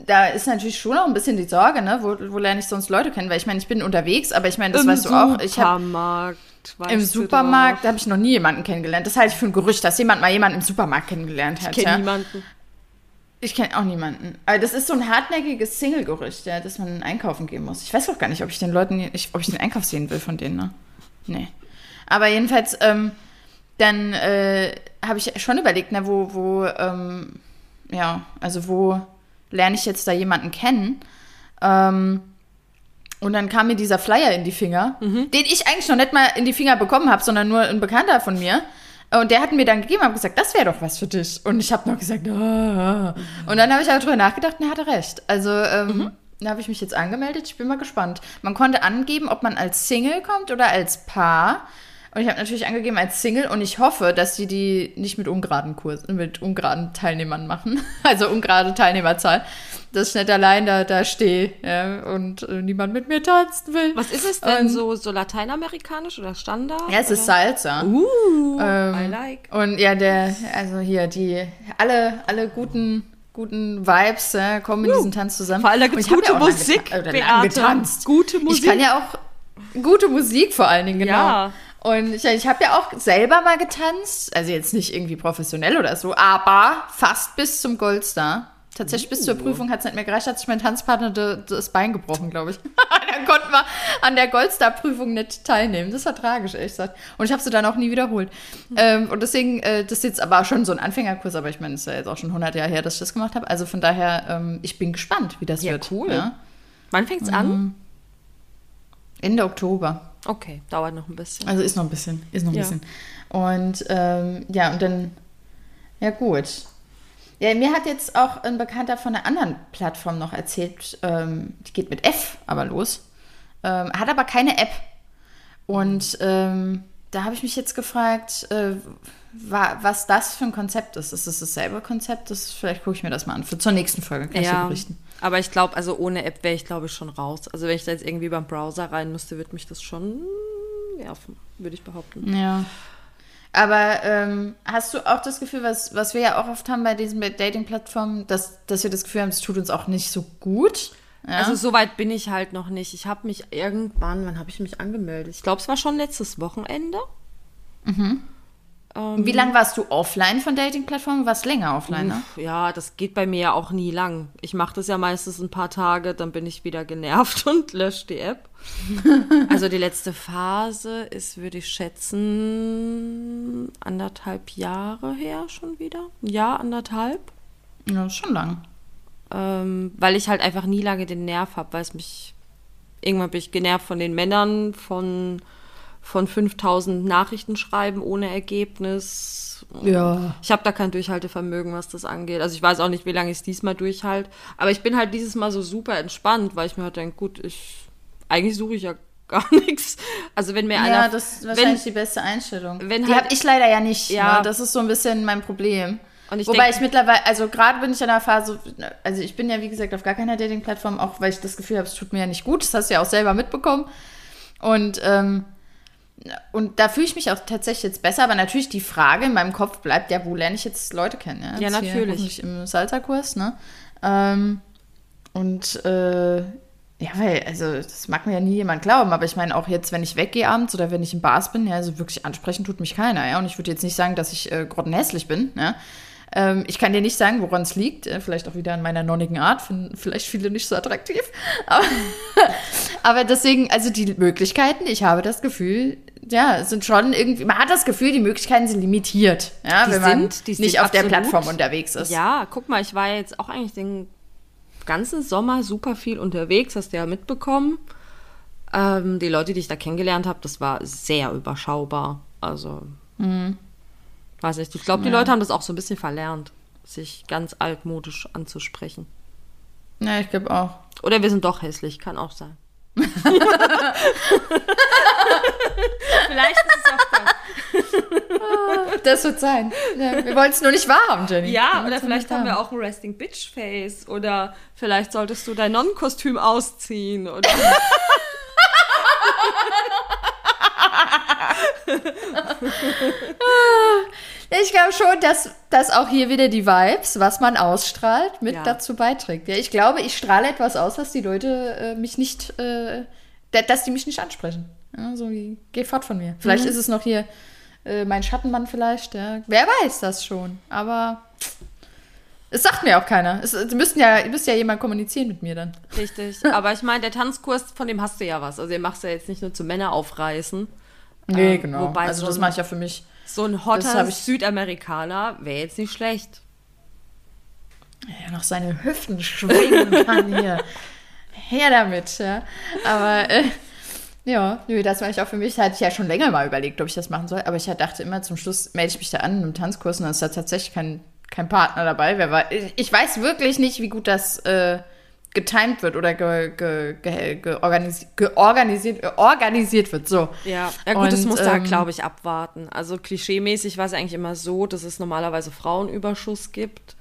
da ist natürlich schon auch ein bisschen die Sorge, ne? Wo, wo lerne ich sonst Leute kennen? Weil ich meine, ich bin unterwegs, aber ich meine, das weißt du auch. Ich habe Supermarkt. weißt im Supermarkt, habe ich noch nie jemanden kennengelernt. Das halte ich für ein Gerücht, dass jemand mal jemanden im Supermarkt kennengelernt hat. Ich kenne ja? niemanden. Ich kenne auch niemanden. Aber das ist so ein hartnäckiges Single-Gerücht, ja, dass man einkaufen gehen muss. Ich weiß auch gar nicht, ob ich den Leuten, ich, ob ich den Einkauf sehen will von denen, ne? Nee. Aber jedenfalls, ähm, dann äh, habe ich schon überlegt, ne, wo, wo, ähm, ja, also wo lerne ich jetzt da jemanden kennen? Ähm, und dann kam mir dieser Flyer in die Finger, den ich eigentlich noch nicht mal in die Finger bekommen habe, sondern nur ein Bekannter von mir. Und der hat mir dann gegeben und gesagt, das wäre doch was für dich. Und ich habe noch gesagt, ah. und dann habe ich aber drüber nachgedacht und er hatte recht. Also ähm, da habe ich mich jetzt angemeldet. Ich bin mal gespannt. Man konnte angeben, ob man als Single kommt oder als Paar. Und ich habe natürlich angegeben als Single und ich hoffe, dass sie die nicht mit ungeraden Kurs, mit ungeraden Teilnehmern machen. [LAUGHS] Also ungerade Teilnehmerzahl. Dass ich nicht allein da, da stehe ja, und äh, niemand mit mir tanzen will. Was ist es denn Und- so, so lateinamerikanisch oder Standard? Ja, es ist oder? Salsa. Uh, Ähm, I like. Und ja, der, also hier, die, alle, alle guten, guten Vibes äh, kommen in diesen Tanz zusammen. Vor allem, da ich hab gute ja Musik, geta- lang Beate. getanzt. Gute Musik. Ich kann ja auch gute Musik vor allen Dingen, genau. Ja. Und ich, ich habe ja auch selber mal getanzt, also jetzt nicht irgendwie professionell oder so, aber fast bis zum Goldstar. Tatsächlich bis zur Uh. Prüfung hat es nicht mehr gereicht, hat sich mein Tanzpartner das Bein gebrochen, glaube ich. [LAUGHS] dann konnten wir an der Goldstar-Prüfung nicht teilnehmen. Das war tragisch, ehrlich gesagt. Und ich habe sie dann auch nie wiederholt. Ähm, und deswegen, äh, das ist jetzt aber schon so ein Anfängerkurs, aber ich meine, es ist ja jetzt auch schon 100 Jahre her, dass ich das gemacht habe. Also von daher, ähm, ich bin gespannt, wie das Ja, wird. cool. Ja? Wann fängt's an? Ende Oktober. Okay, dauert noch ein bisschen. Also ist noch ein bisschen, ist noch ein Ja. bisschen. Und ähm, ja, und dann, ja gut. Ja, mir hat jetzt auch ein Bekannter von einer anderen Plattform noch erzählt, ähm, die geht mit F aber los, ähm, hat aber keine App. Und ähm, da habe ich mich jetzt gefragt, äh, wa was das für ein Konzept ist. Ist es dasselbe Konzept? Das, vielleicht gucke ich mir das mal an. Für, zur nächsten Folge kann ich ja, berichten. Aber ich glaube, also ohne App wäre ich, glaube ich, schon raus. Also wenn ich da jetzt irgendwie beim Browser rein müsste, würde mich das schon nerven, würde ich behaupten. Ja. Aber ähm, hast du auch das Gefühl, was, was wir ja auch oft haben bei diesen Dating-Plattformen, dass, dass wir das Gefühl haben, es tut uns auch nicht so gut? Ja? Also so weit bin ich halt noch nicht. Ich habe mich irgendwann, wann habe ich mich angemeldet? Ich glaube, es war schon letztes Wochenende. Wie lange warst du offline von Dating-Plattformen? Warst länger offline, ne? Uff, Ja, das geht bei mir ja auch nie lang. Ich mache das ja meistens ein paar Tage, dann bin ich wieder genervt [LAUGHS] und lösche die App. [LAUGHS] also die letzte Phase ist, würde ich schätzen, anderthalb Jahre her schon wieder. Jahr, anderthalb. Ja, schon lang. Ähm, weil ich halt einfach nie lange den Nerv habe, weil es mich. Irgendwann bin ich genervt von den Männern, von, von 5000 Nachrichten schreiben ohne Ergebnis. Ja. Ich habe da kein Durchhaltevermögen, was das angeht. Also ich weiß auch nicht, wie lange ich es diesmal durchhalte. Aber ich bin halt dieses Mal so super entspannt, weil ich mir halt denke, gut, ich eigentlich suche ich ja [LAUGHS] gar nichts. Also wenn mir einer, Ja, das ist wahrscheinlich wenn, die beste Einstellung. wenn die halt- habe ich leider ja nicht. Ja. Ne? Das ist so ein bisschen mein Problem. Und ich Wobei denk- ich mittlerweile, also gerade bin ich in der Phase, also ich bin ja wie gesagt auf gar keiner Dating-Plattform, auch weil ich das Gefühl habe, es tut mir ja nicht gut. Das hast du ja auch selber mitbekommen. Und, ähm, und da fühle ich mich auch tatsächlich jetzt besser, aber natürlich die Frage in meinem Kopf bleibt ja, wo lerne ich jetzt Leute kennen? Ja, Ja, natürlich. Im Salsa-Kurs, ne? Ähm, und äh, ja, weil, also das mag mir ja nie jemand glauben, aber ich meine auch jetzt, wenn ich weggehe abends oder wenn ich in Bars bin, ja, also wirklich ansprechen tut mich keiner, ja. Und ich würde jetzt nicht sagen, dass ich äh, grottenhässlich bin, ja. Ähm, ich kann dir nicht sagen, woran es liegt. Äh, vielleicht auch wieder an meiner nonnigen Art. Finden vielleicht viele nicht so attraktiv. [LAUGHS] Aber, aber deswegen, also die Möglichkeiten, ich habe das Gefühl, ja, sind schon irgendwie, man hat das Gefühl, die Möglichkeiten sind limitiert, ja, Die wenn man sind- nicht sind auf der absolut. Plattform unterwegs ist. Ja, guck mal, ich war jetzt auch eigentlich den ganzen Sommer super viel unterwegs, hast du ja mitbekommen. Ähm, die Leute, die ich da kennengelernt habe, das war sehr überschaubar. Also, weiß nicht. Ich glaube, die Leute haben das auch so ein bisschen verlernt, sich ganz altmodisch anzusprechen. Ja, ich glaube auch. Oder wir sind doch hässlich, kann auch sein. Vielleicht ist es auch das. [LAUGHS] Das wird sein. Ja, wir wollen es nur nicht wahrhaben, Jenny. Ja, oder vielleicht haben wir auch ein Resting Bitch Face. Oder vielleicht solltest du dein Nonnenkostüm ausziehen. Oder [LAUGHS] [LAUGHS] Ich glaube schon, dass, dass auch hier wieder die Vibes, was man ausstrahlt, mit Ja. dazu beiträgt. Ja, ich glaube, ich strahle etwas aus, was die Leute äh, mich nicht, äh, da- dass die mich nicht ansprechen. Ja, so wie, geh fort von mir. Vielleicht ist es noch hier äh, mein Schattenmann vielleicht. Ja. Wer weiß das schon. Aber es sagt mir auch keiner. Es, es müssten ja, müsste ja jemand kommunizieren mit mir dann. Richtig. [LAUGHS] Aber ich meine, der Tanzkurs, von dem hast du ja was. Also, ihr machst ja jetzt nicht nur zu Männer aufreißen. Nee, Ähm, genau. wobei also so das mache ich ja für mich. So ein hotter Südamerikaner wäre jetzt nicht schlecht. Ja, noch seine Hüften schwingen kann hier. [LAUGHS] Her damit, ja. Aber äh, ja, nö, das mache ich auch für mich. Hatte ich ja schon länger mal überlegt, ob ich das machen soll. Aber ich dachte immer, zum Schluss melde ich mich da an in einem Tanzkurs und dann ist da tatsächlich kein, kein Partner dabei. Wer war, ich, ich weiß wirklich nicht, wie gut das, äh, getimed wird oder ge, ge, ge, georganisi georganisiert, organisiert wird. So. Ja, ja gut, Und, das musst du halt, ähm, glaube ich, abwarten. Also klischeemäßig war es eigentlich immer so, dass es normalerweise Frauenüberschuss gibt.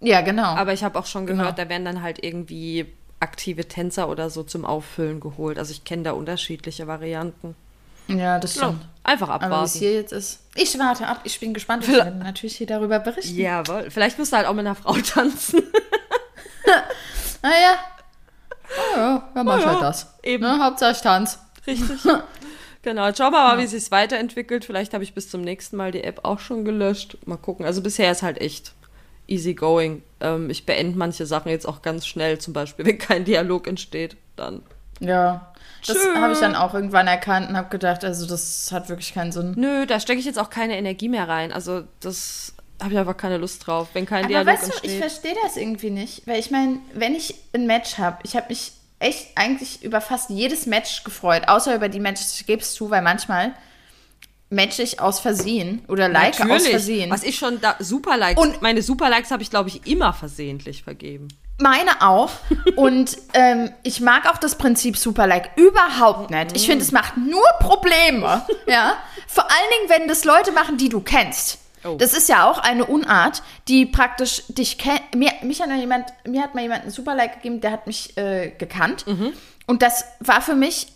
Ja, genau. Aber ich habe auch schon gehört, genau. da werden dann halt irgendwie aktive Tänzer oder so zum Auffüllen geholt. Also ich kenne da unterschiedliche Varianten. Ja, das stimmt. Ja, einfach abwarten. Aber hier jetzt ist. Ich warte ab, ich bin gespannt. Ich werde natürlich hier darüber berichten. Jawohl. Vielleicht musst du halt auch mit einer Frau [LAUGHS] tanzen. Naja. Oh ja, wer macht oh ja, halt das. Eben. Ne? Hauptsache ich tanz. Richtig. [LAUGHS] genau. Schauen wir mal, ja. wie es sich weiterentwickelt. Vielleicht habe ich bis zum nächsten Mal die App auch schon gelöscht. Mal gucken. Also bisher ist halt echt easy going. Ähm, ich beende manche Sachen jetzt auch ganz schnell, zum Beispiel, [LAUGHS] wenn kein Dialog entsteht, dann. Ja, das habe ich dann auch irgendwann erkannt und habe gedacht, also das hat wirklich keinen Sinn. Nö, da stecke ich jetzt auch keine Energie mehr rein. Also das habe ich einfach keine Lust drauf, wenn kein Aber Dialog weißt entsteht. Du, ich verstehe das irgendwie nicht, weil ich meine, wenn ich ein Match habe, ich habe mich echt eigentlich über fast jedes Match gefreut, außer über die Matches, ich gebe es zu, weil manchmal match ich aus Versehen oder like Natürlich. aus Versehen. Was ich schon da super Likes und meine super Likes habe ich glaube ich immer versehentlich vergeben. Meine auch. [LAUGHS] Und ähm, ich mag auch das Prinzip Superlike überhaupt nicht. Ich finde, es macht nur Probleme. [LAUGHS] Ja. Vor allen Dingen, wenn das Leute machen, die du kennst. Oh. Das ist ja auch eine Unart, die praktisch dich kennt. Mir, mich hat jemand, mir hat mal jemand ein Superlike gegeben, der hat mich äh, gekannt. Mhm. Und das war für mich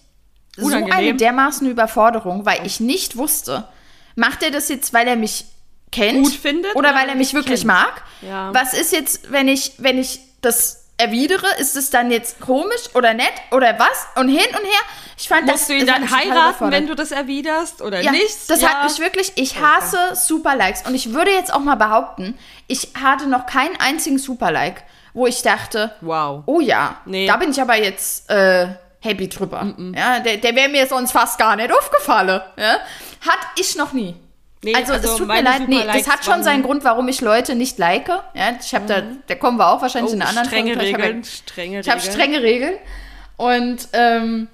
Unangenehm. so eine dermaßen Überforderung, weil ich nicht wusste, macht er das jetzt, weil er mich kennt Gut findet oder, oder weil er mich wirklich kennt. mag? Ja. Was ist jetzt, wenn ich wenn ich das erwidere, ist es dann jetzt komisch oder nett oder was? Und hin und her. Ich fand Musst das, du ihn dann heiraten, wenn du das erwiderst oder ja, nicht? Das ja. hat mich wirklich, ich hasse okay. Superlikes. Und ich würde jetzt auch mal behaupten, ich hatte noch keinen einzigen Superlike, wo ich dachte, wow. Oh ja, nee. da bin ich aber jetzt äh, happy drüber. Mm -mm. Ja, der, der wäre mir sonst fast gar nicht aufgefallen. Ja? Hat ich noch nie. Nee, also, also, es tut mir leid, nee, das hat schon seinen Grund, warum ich Leute nicht like. Ja, ich habe mhm. da, da kommen wir auch wahrscheinlich oh, in einer anderen strenge Folge. Regeln, ich hab, strenge habe strenge Regeln. Und ähm,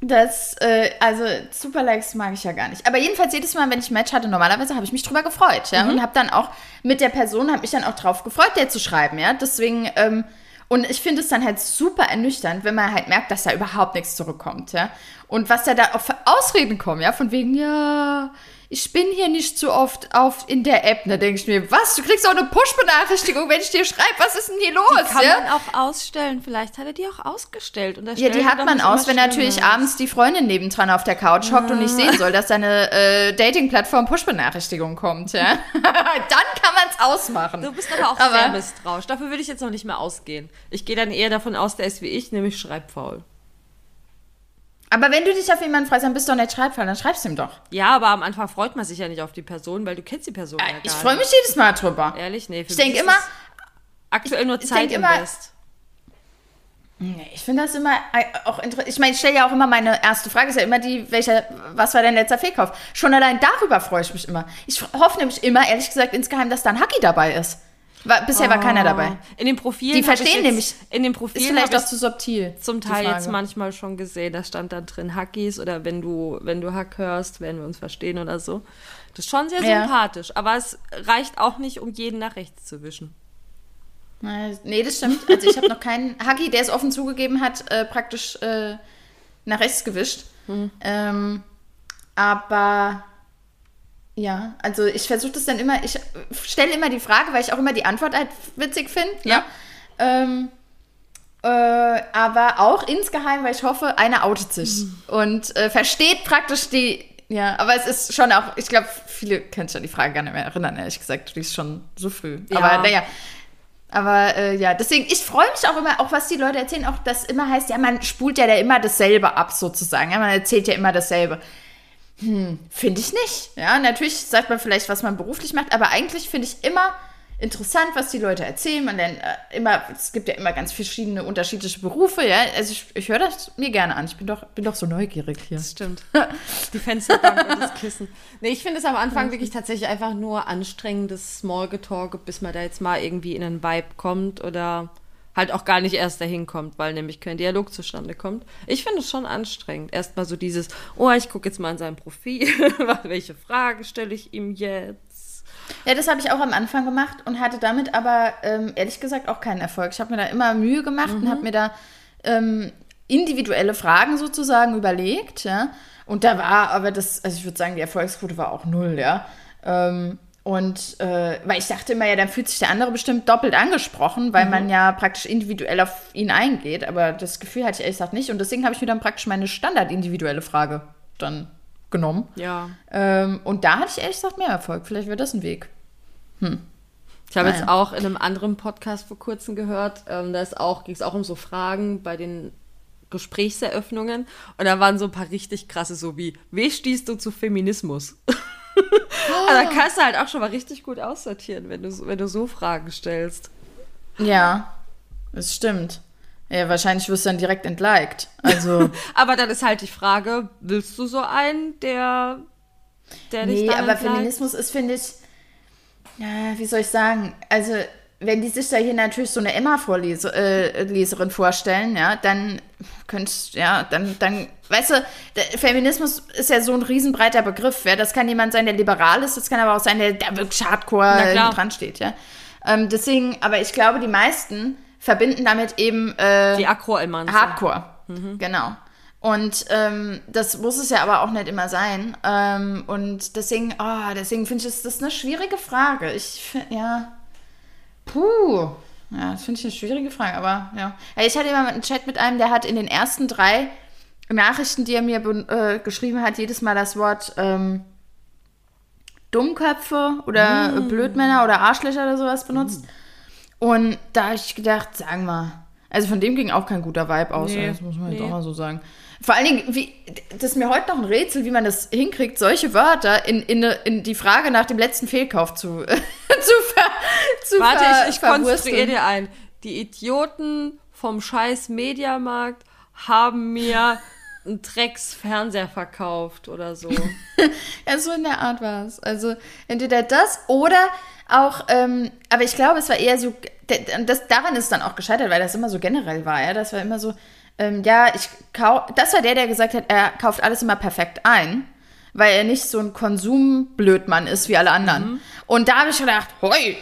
das, äh, also Super Likes mag ich ja gar nicht. Aber jedenfalls jedes Mal, wenn ich ein Match hatte, normalerweise habe ich mich drüber gefreut, ja, mhm. und habe dann auch mit der Person, habe mich dann auch drauf gefreut, der zu schreiben, ja. Deswegen ähm, und ich finde es dann halt super ernüchternd, wenn man halt merkt, dass da überhaupt nichts zurückkommt, ja. Und was da da auch für Ausreden kommen, ja, von wegen, ja, ich bin hier nicht so oft auf in der App. Da denke ich mir, was? Du kriegst auch eine Push-Benachrichtigung, wenn ich dir schreibe, was ist denn hier los? Die kann ja? man auch ausstellen. Vielleicht hat er die auch ausgestellt. Und ja, die hat man aus, wenn natürlich abends die Freundin nebendran auf der Couch hockt und nicht sehen soll, dass deine äh, Dating-Plattform Push-Benachrichtigung kommt. Ja? [LAUGHS] Dann kann man es ausmachen. Du bist aber auch aber, sehr misstrauisch. Dafür würde ich jetzt noch nicht mehr ausgehen. Ich gehe dann eher davon aus, der ist wie ich, nämlich schreibfaul. Aber wenn du dich auf jemanden freust, dann bist du doch nicht schreibfaul, dann schreibst du ihm doch. Ja, aber am Anfang freut man sich ja nicht auf die Person, weil du kennst die Person äh, ja gar Ich freue mich jedes Mal drüber. Ehrlich? Nee. ich denke immer... Aktuell nur Zeit invest. Nee, ich finde das immer äh, auch interessant. Ich meine, ich stelle ja auch immer meine erste Frage, ist ja immer die, welcher, was war dein letzter Fehlkauf? Schon allein darüber freue ich mich immer. Ich hoffe nämlich immer, ehrlich gesagt, insgeheim, dass da ein Hacki dabei ist. War, bisher oh. war keiner dabei. In den Profilen. Die verstehen nämlich. In den Profilen. Ist vielleicht auch zu subtil. Zum Teil jetzt manchmal schon gesehen. Da stand dann drin Hackis oder wenn du, wenn du Hack hörst, werden wir uns verstehen oder so. Das ist schon sehr ja. sympathisch. Aber es reicht auch nicht, um jeden nach rechts zu wischen. Nee, das stimmt. Also ich habe noch keinen [LAUGHS] Huggy, der es offen zugegeben hat, äh, praktisch äh, nach rechts gewischt. Hm. Ähm, aber ja, also ich versuche das dann immer, ich stelle immer die Frage, weil ich auch immer die Antwort halt witzig finde. Ne? Ja. Ähm, äh, aber auch insgeheim, weil ich hoffe, einer outet sich mhm. und äh, versteht praktisch die. Ja, aber es ist schon auch, ich glaube, viele können sich an die Frage gar nicht mehr erinnern, ehrlich gesagt. Die ist schon so früh. Ja. Aber naja. Aber äh, ja, deswegen, ich freue mich auch immer, auch was die Leute erzählen, auch das immer heißt, ja, man spult ja da immer dasselbe ab, sozusagen. Ja, man erzählt ja immer dasselbe. Hm, finde ich nicht. Ja, natürlich sagt man vielleicht, was man beruflich macht, aber eigentlich finde ich immer interessant, was die Leute erzählen. Man lernt äh, immer, es gibt ja immer ganz verschiedene unterschiedliche Berufe, ja. Also ich, ich höre das mir gerne an. Ich bin doch, bin doch so neugierig hier. Das stimmt. [LAUGHS] die Fensterbank und das Kissen. Nee, ich finde es am Anfang wirklich tatsächlich einfach nur anstrengendes Smallgetalk, bis man da jetzt mal irgendwie in einen Vibe kommt oder halt auch gar nicht erst dahin kommt, weil nämlich kein Dialog zustande kommt. Ich finde es schon anstrengend. Erstmal so dieses, oh, ich gucke jetzt mal in sein Profil, [LAUGHS] welche Frage stelle ich ihm jetzt? Ja, das habe ich auch am Anfang gemacht und hatte damit aber ähm, ehrlich gesagt auch keinen Erfolg. Ich habe mir da immer Mühe gemacht mhm. und habe mir da ähm, individuelle Fragen sozusagen überlegt, ja. Und da war aber das, also ich würde sagen, die Erfolgsquote war auch null, ja. Ähm, und äh, weil ich dachte immer, ja, dann fühlt sich der andere bestimmt doppelt angesprochen, weil mhm. man ja praktisch individuell auf ihn eingeht. Aber das Gefühl hatte ich ehrlich gesagt nicht. Und deswegen habe ich mir dann praktisch meine standard-individuelle Frage dann genommen. Ja. Ähm, und da hatte ich ehrlich gesagt mehr Erfolg. Vielleicht wäre das ein Weg. Hm. Ich habe naja. jetzt auch in einem anderen Podcast vor kurzem gehört, ähm, da ging es auch um so Fragen bei den Gesprächseröffnungen. Und da waren so ein paar richtig krasse, so wie, wie stehst du zu Feminismus? [LAUGHS] [LAUGHS] Also da kannst du halt auch schon mal richtig gut aussortieren, wenn du, wenn du so Fragen stellst. Ja, das stimmt. Ja, wahrscheinlich wirst du dann direkt entliked. Also. [LAUGHS] aber dann ist halt die Frage, willst du so einen, der, der dich Nee, aber entliked? Feminismus ist, finde ich, ja, wie soll ich sagen, also wenn die sich da hier natürlich so eine Emma-Leserin äh, vorstellen, ja, dann könntest, ja, dann, dann, weißt du, Feminismus ist ja so ein riesenbreiter Begriff, ja. Das kann jemand sein, der liberal ist, das kann aber auch sein, der, der wirklich hardcore dran steht, ja. Ähm, deswegen, aber ich glaube, die meisten verbinden damit eben äh, die Akro-Emanze. Hardcore. Mhm. Genau. Und ähm, das muss es ja aber auch nicht immer sein. Ähm, und deswegen, oh, deswegen finde ich, das eine schwierige Frage. Ich finde, ja. Puh. Ja, das finde ich eine schwierige Frage, aber ja. Ich hatte immer einen Chat mit einem, der hat in den ersten drei Nachrichten, die er mir äh, geschrieben hat, jedes Mal das Wort ähm, Dummköpfe oder mm. Blödmänner oder Arschlöcher oder sowas benutzt. Mm. Und da habe ich gedacht, sagen wir, also von dem ging auch kein guter Vibe aus, nee, das muss man nee. jetzt auch mal so sagen. Vor allen Dingen, wie, das ist mir heute noch ein Rätsel, wie man das hinkriegt, solche Wörter in, in, in die Frage nach dem letzten Fehlkauf zu, [LAUGHS] zu, zu Warte, ich, ich konstruiere dir ein. Die Idioten vom scheiß Mediamarkt haben mir einen Drecks-Fernseher verkauft oder so. [LAUGHS] ja, so in der Art war es. Also entweder das oder auch, ähm, aber ich glaube, es war eher so, das, daran ist dann auch gescheitert, weil das immer so generell war, ja. Das war immer so, ähm, ja, ich kau das war der, der gesagt hat, er kauft alles immer perfekt ein, weil er nicht so ein Konsumblödmann ist wie alle anderen. Mhm. Und da habe ich gedacht, hoi,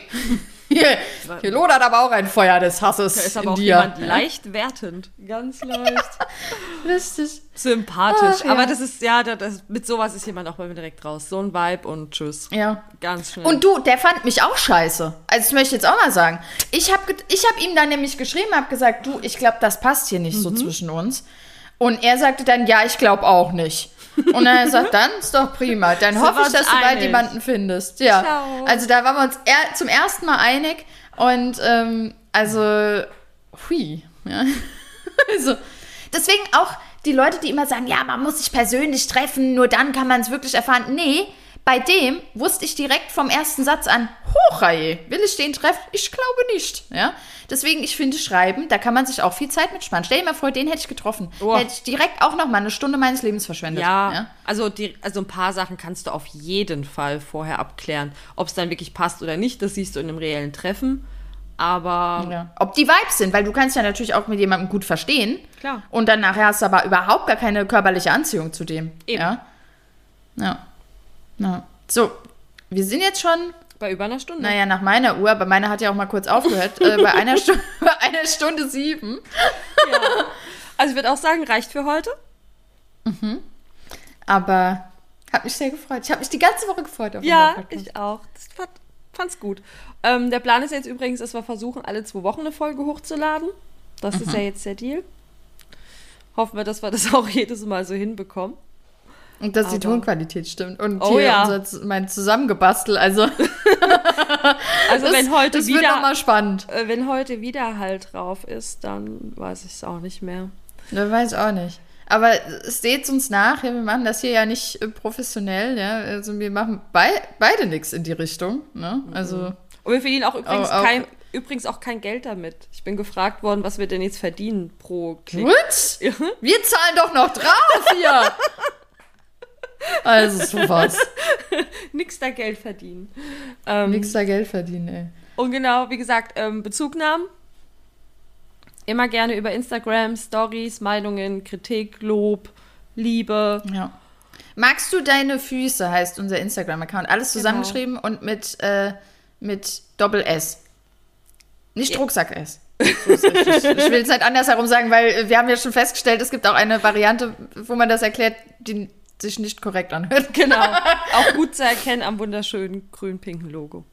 hier, hier lodert aber auch ein Feuer des Hasses da ist aber in auch dir. jemand leicht wertend. Ganz leicht. [LAUGHS] Richtig. Sympathisch. Ach, ja. Aber das ist, ja, das, mit sowas ist jemand auch bei mir direkt raus. So ein Vibe und tschüss. Ja. Ganz schnell. Und du, der fand mich auch scheiße. Also, das möchte ich jetzt auch mal sagen. Ich habe ich hab ihm dann nämlich geschrieben, habe gesagt, du, ich glaube, das passt hier nicht mhm. so zwischen uns. Und er sagte dann, ja, ich glaube auch nicht. Und dann er gesagt, dann ist doch prima. Dann so hoffe ich, dass du bald jemanden findest. Ja. Ciao. Also da waren wir uns er zum ersten Mal einig. Und ähm, also, hui. Ja. [LAUGHS] also, deswegen auch die Leute, die immer sagen, ja, man muss sich persönlich treffen, nur dann kann man es wirklich erfahren. Nee, bei dem wusste ich direkt vom ersten Satz an, hochreihe, will ich den treffen? Ich glaube nicht. Ja? Deswegen, ich finde Schreiben, da kann man sich auch viel Zeit mitspannen. Stell dir mal vor, den hätte ich getroffen. Oh. Hätte ich direkt auch noch mal eine Stunde meines Lebens verschwendet. Ja, ja? Also, die, also ein paar Sachen kannst du auf jeden Fall vorher abklären. Ob es dann wirklich passt oder nicht, das siehst du in einem reellen Treffen. Aber. Ja. Ob die Vibes sind, weil du kannst ja natürlich auch mit jemandem gut verstehen. Klar. Und dann nachher hast du aber überhaupt gar keine körperliche Anziehung zu dem. Eben. Ja. Ja. Ja. So, wir sind jetzt schon. Bei über einer Stunde. Naja, nach meiner Uhr, aber meine hat ja auch mal kurz aufgehört. äh, bei, einer Stunde, [LAUGHS] [LAUGHS] bei einer Stunde sieben. ja. Also ich würde auch sagen, reicht für heute. Mhm. Aber hat mich sehr gefreut. Ich habe mich die ganze Woche gefreut auf Ja, ich auch. Das fand, fand's gut. Ähm, der Plan ist jetzt übrigens, dass wir versuchen, alle zwei Wochen eine Folge hochzuladen. Das mhm. ist ja jetzt der Deal. Hoffen wir, dass wir das [LAUGHS] auch jedes Mal so hinbekommen. Und dass Aber die Tonqualität stimmt. Und oh, hier ja. unser, mein Zusammengebastel, also. [LAUGHS] also, das, [LAUGHS] wenn heute das wieder. wird nochmal spannend. Äh, wenn heute wieder halt drauf ist, dann weiß ich es auch nicht mehr. Ne, weiß auch nicht. Aber seht uns nach, ja, wir machen das hier ja nicht äh, professionell, ja. Also wir machen bei, beide nichts in die Richtung. Ne? Also. Mhm. Und wir verdienen auch übrigens, auch, kein, übrigens auch kein Geld damit. Ich bin gefragt worden, was wir denn jetzt verdienen pro Klick. What? [LAUGHS] Wir zahlen doch noch drauf hier! Also sowas. [LAUGHS] Nix da Geld verdienen. Ähm, Nix da Geld verdienen, ey. Und genau, wie gesagt, ähm, Bezugnahmen. Immer gerne über Instagram, Stories, Meinungen, Kritik, Lob, Liebe. Ja. Magst du deine Füße, heißt unser Instagram-Account. Alles zusammengeschrieben und mit, äh, mit Doppel S. Nicht Ja. Rucksack S. [LAUGHS] So ich will es nicht andersherum sagen, weil äh, wir haben ja schon festgestellt, es gibt auch eine Variante, wo man das erklärt, die sich nicht korrekt anhört. Genau. [LAUGHS] Auch gut zu erkennen am wunderschönen grün-pinken Logo.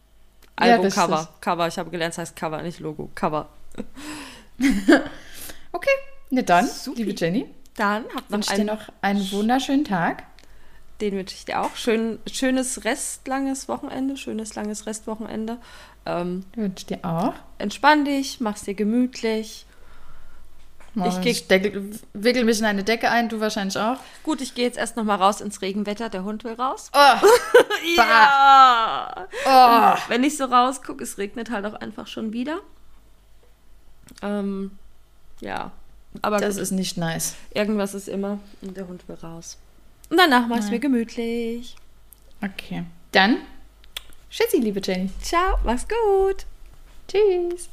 Ja, Albumcover. richtig. Cover. Ich habe gelernt, es heißt Cover, nicht Logo. Cover. [LAUGHS] Okay, ne dann, Supi. liebe Jenny, Dann habt noch wünsche ich dir einen, noch einen wunderschönen Tag. den wünsche ich dir auch. Schön, schönes restlanges Wochenende, schönes langes Restwochenende. Ähm, Wünsche ich dir auch. entspann dich, mach's dir gemütlich. Ich, wickel mich in eine Decke ein, du wahrscheinlich auch. Gut, ich gehe jetzt erst noch mal raus ins Regenwetter. Der Hund will raus. Oh, [LAUGHS] Ja! oh. Wenn ich so rausgucke, es regnet halt auch einfach schon wieder. Ähm, ja. Aber Das gut, ist nicht nice. irgendwas ist immer und der Hund will raus. Und danach mach ich mir gemütlich. Okay. Dann, tschüssi, liebe Jenny. Ciao, mach's gut. Tschüss.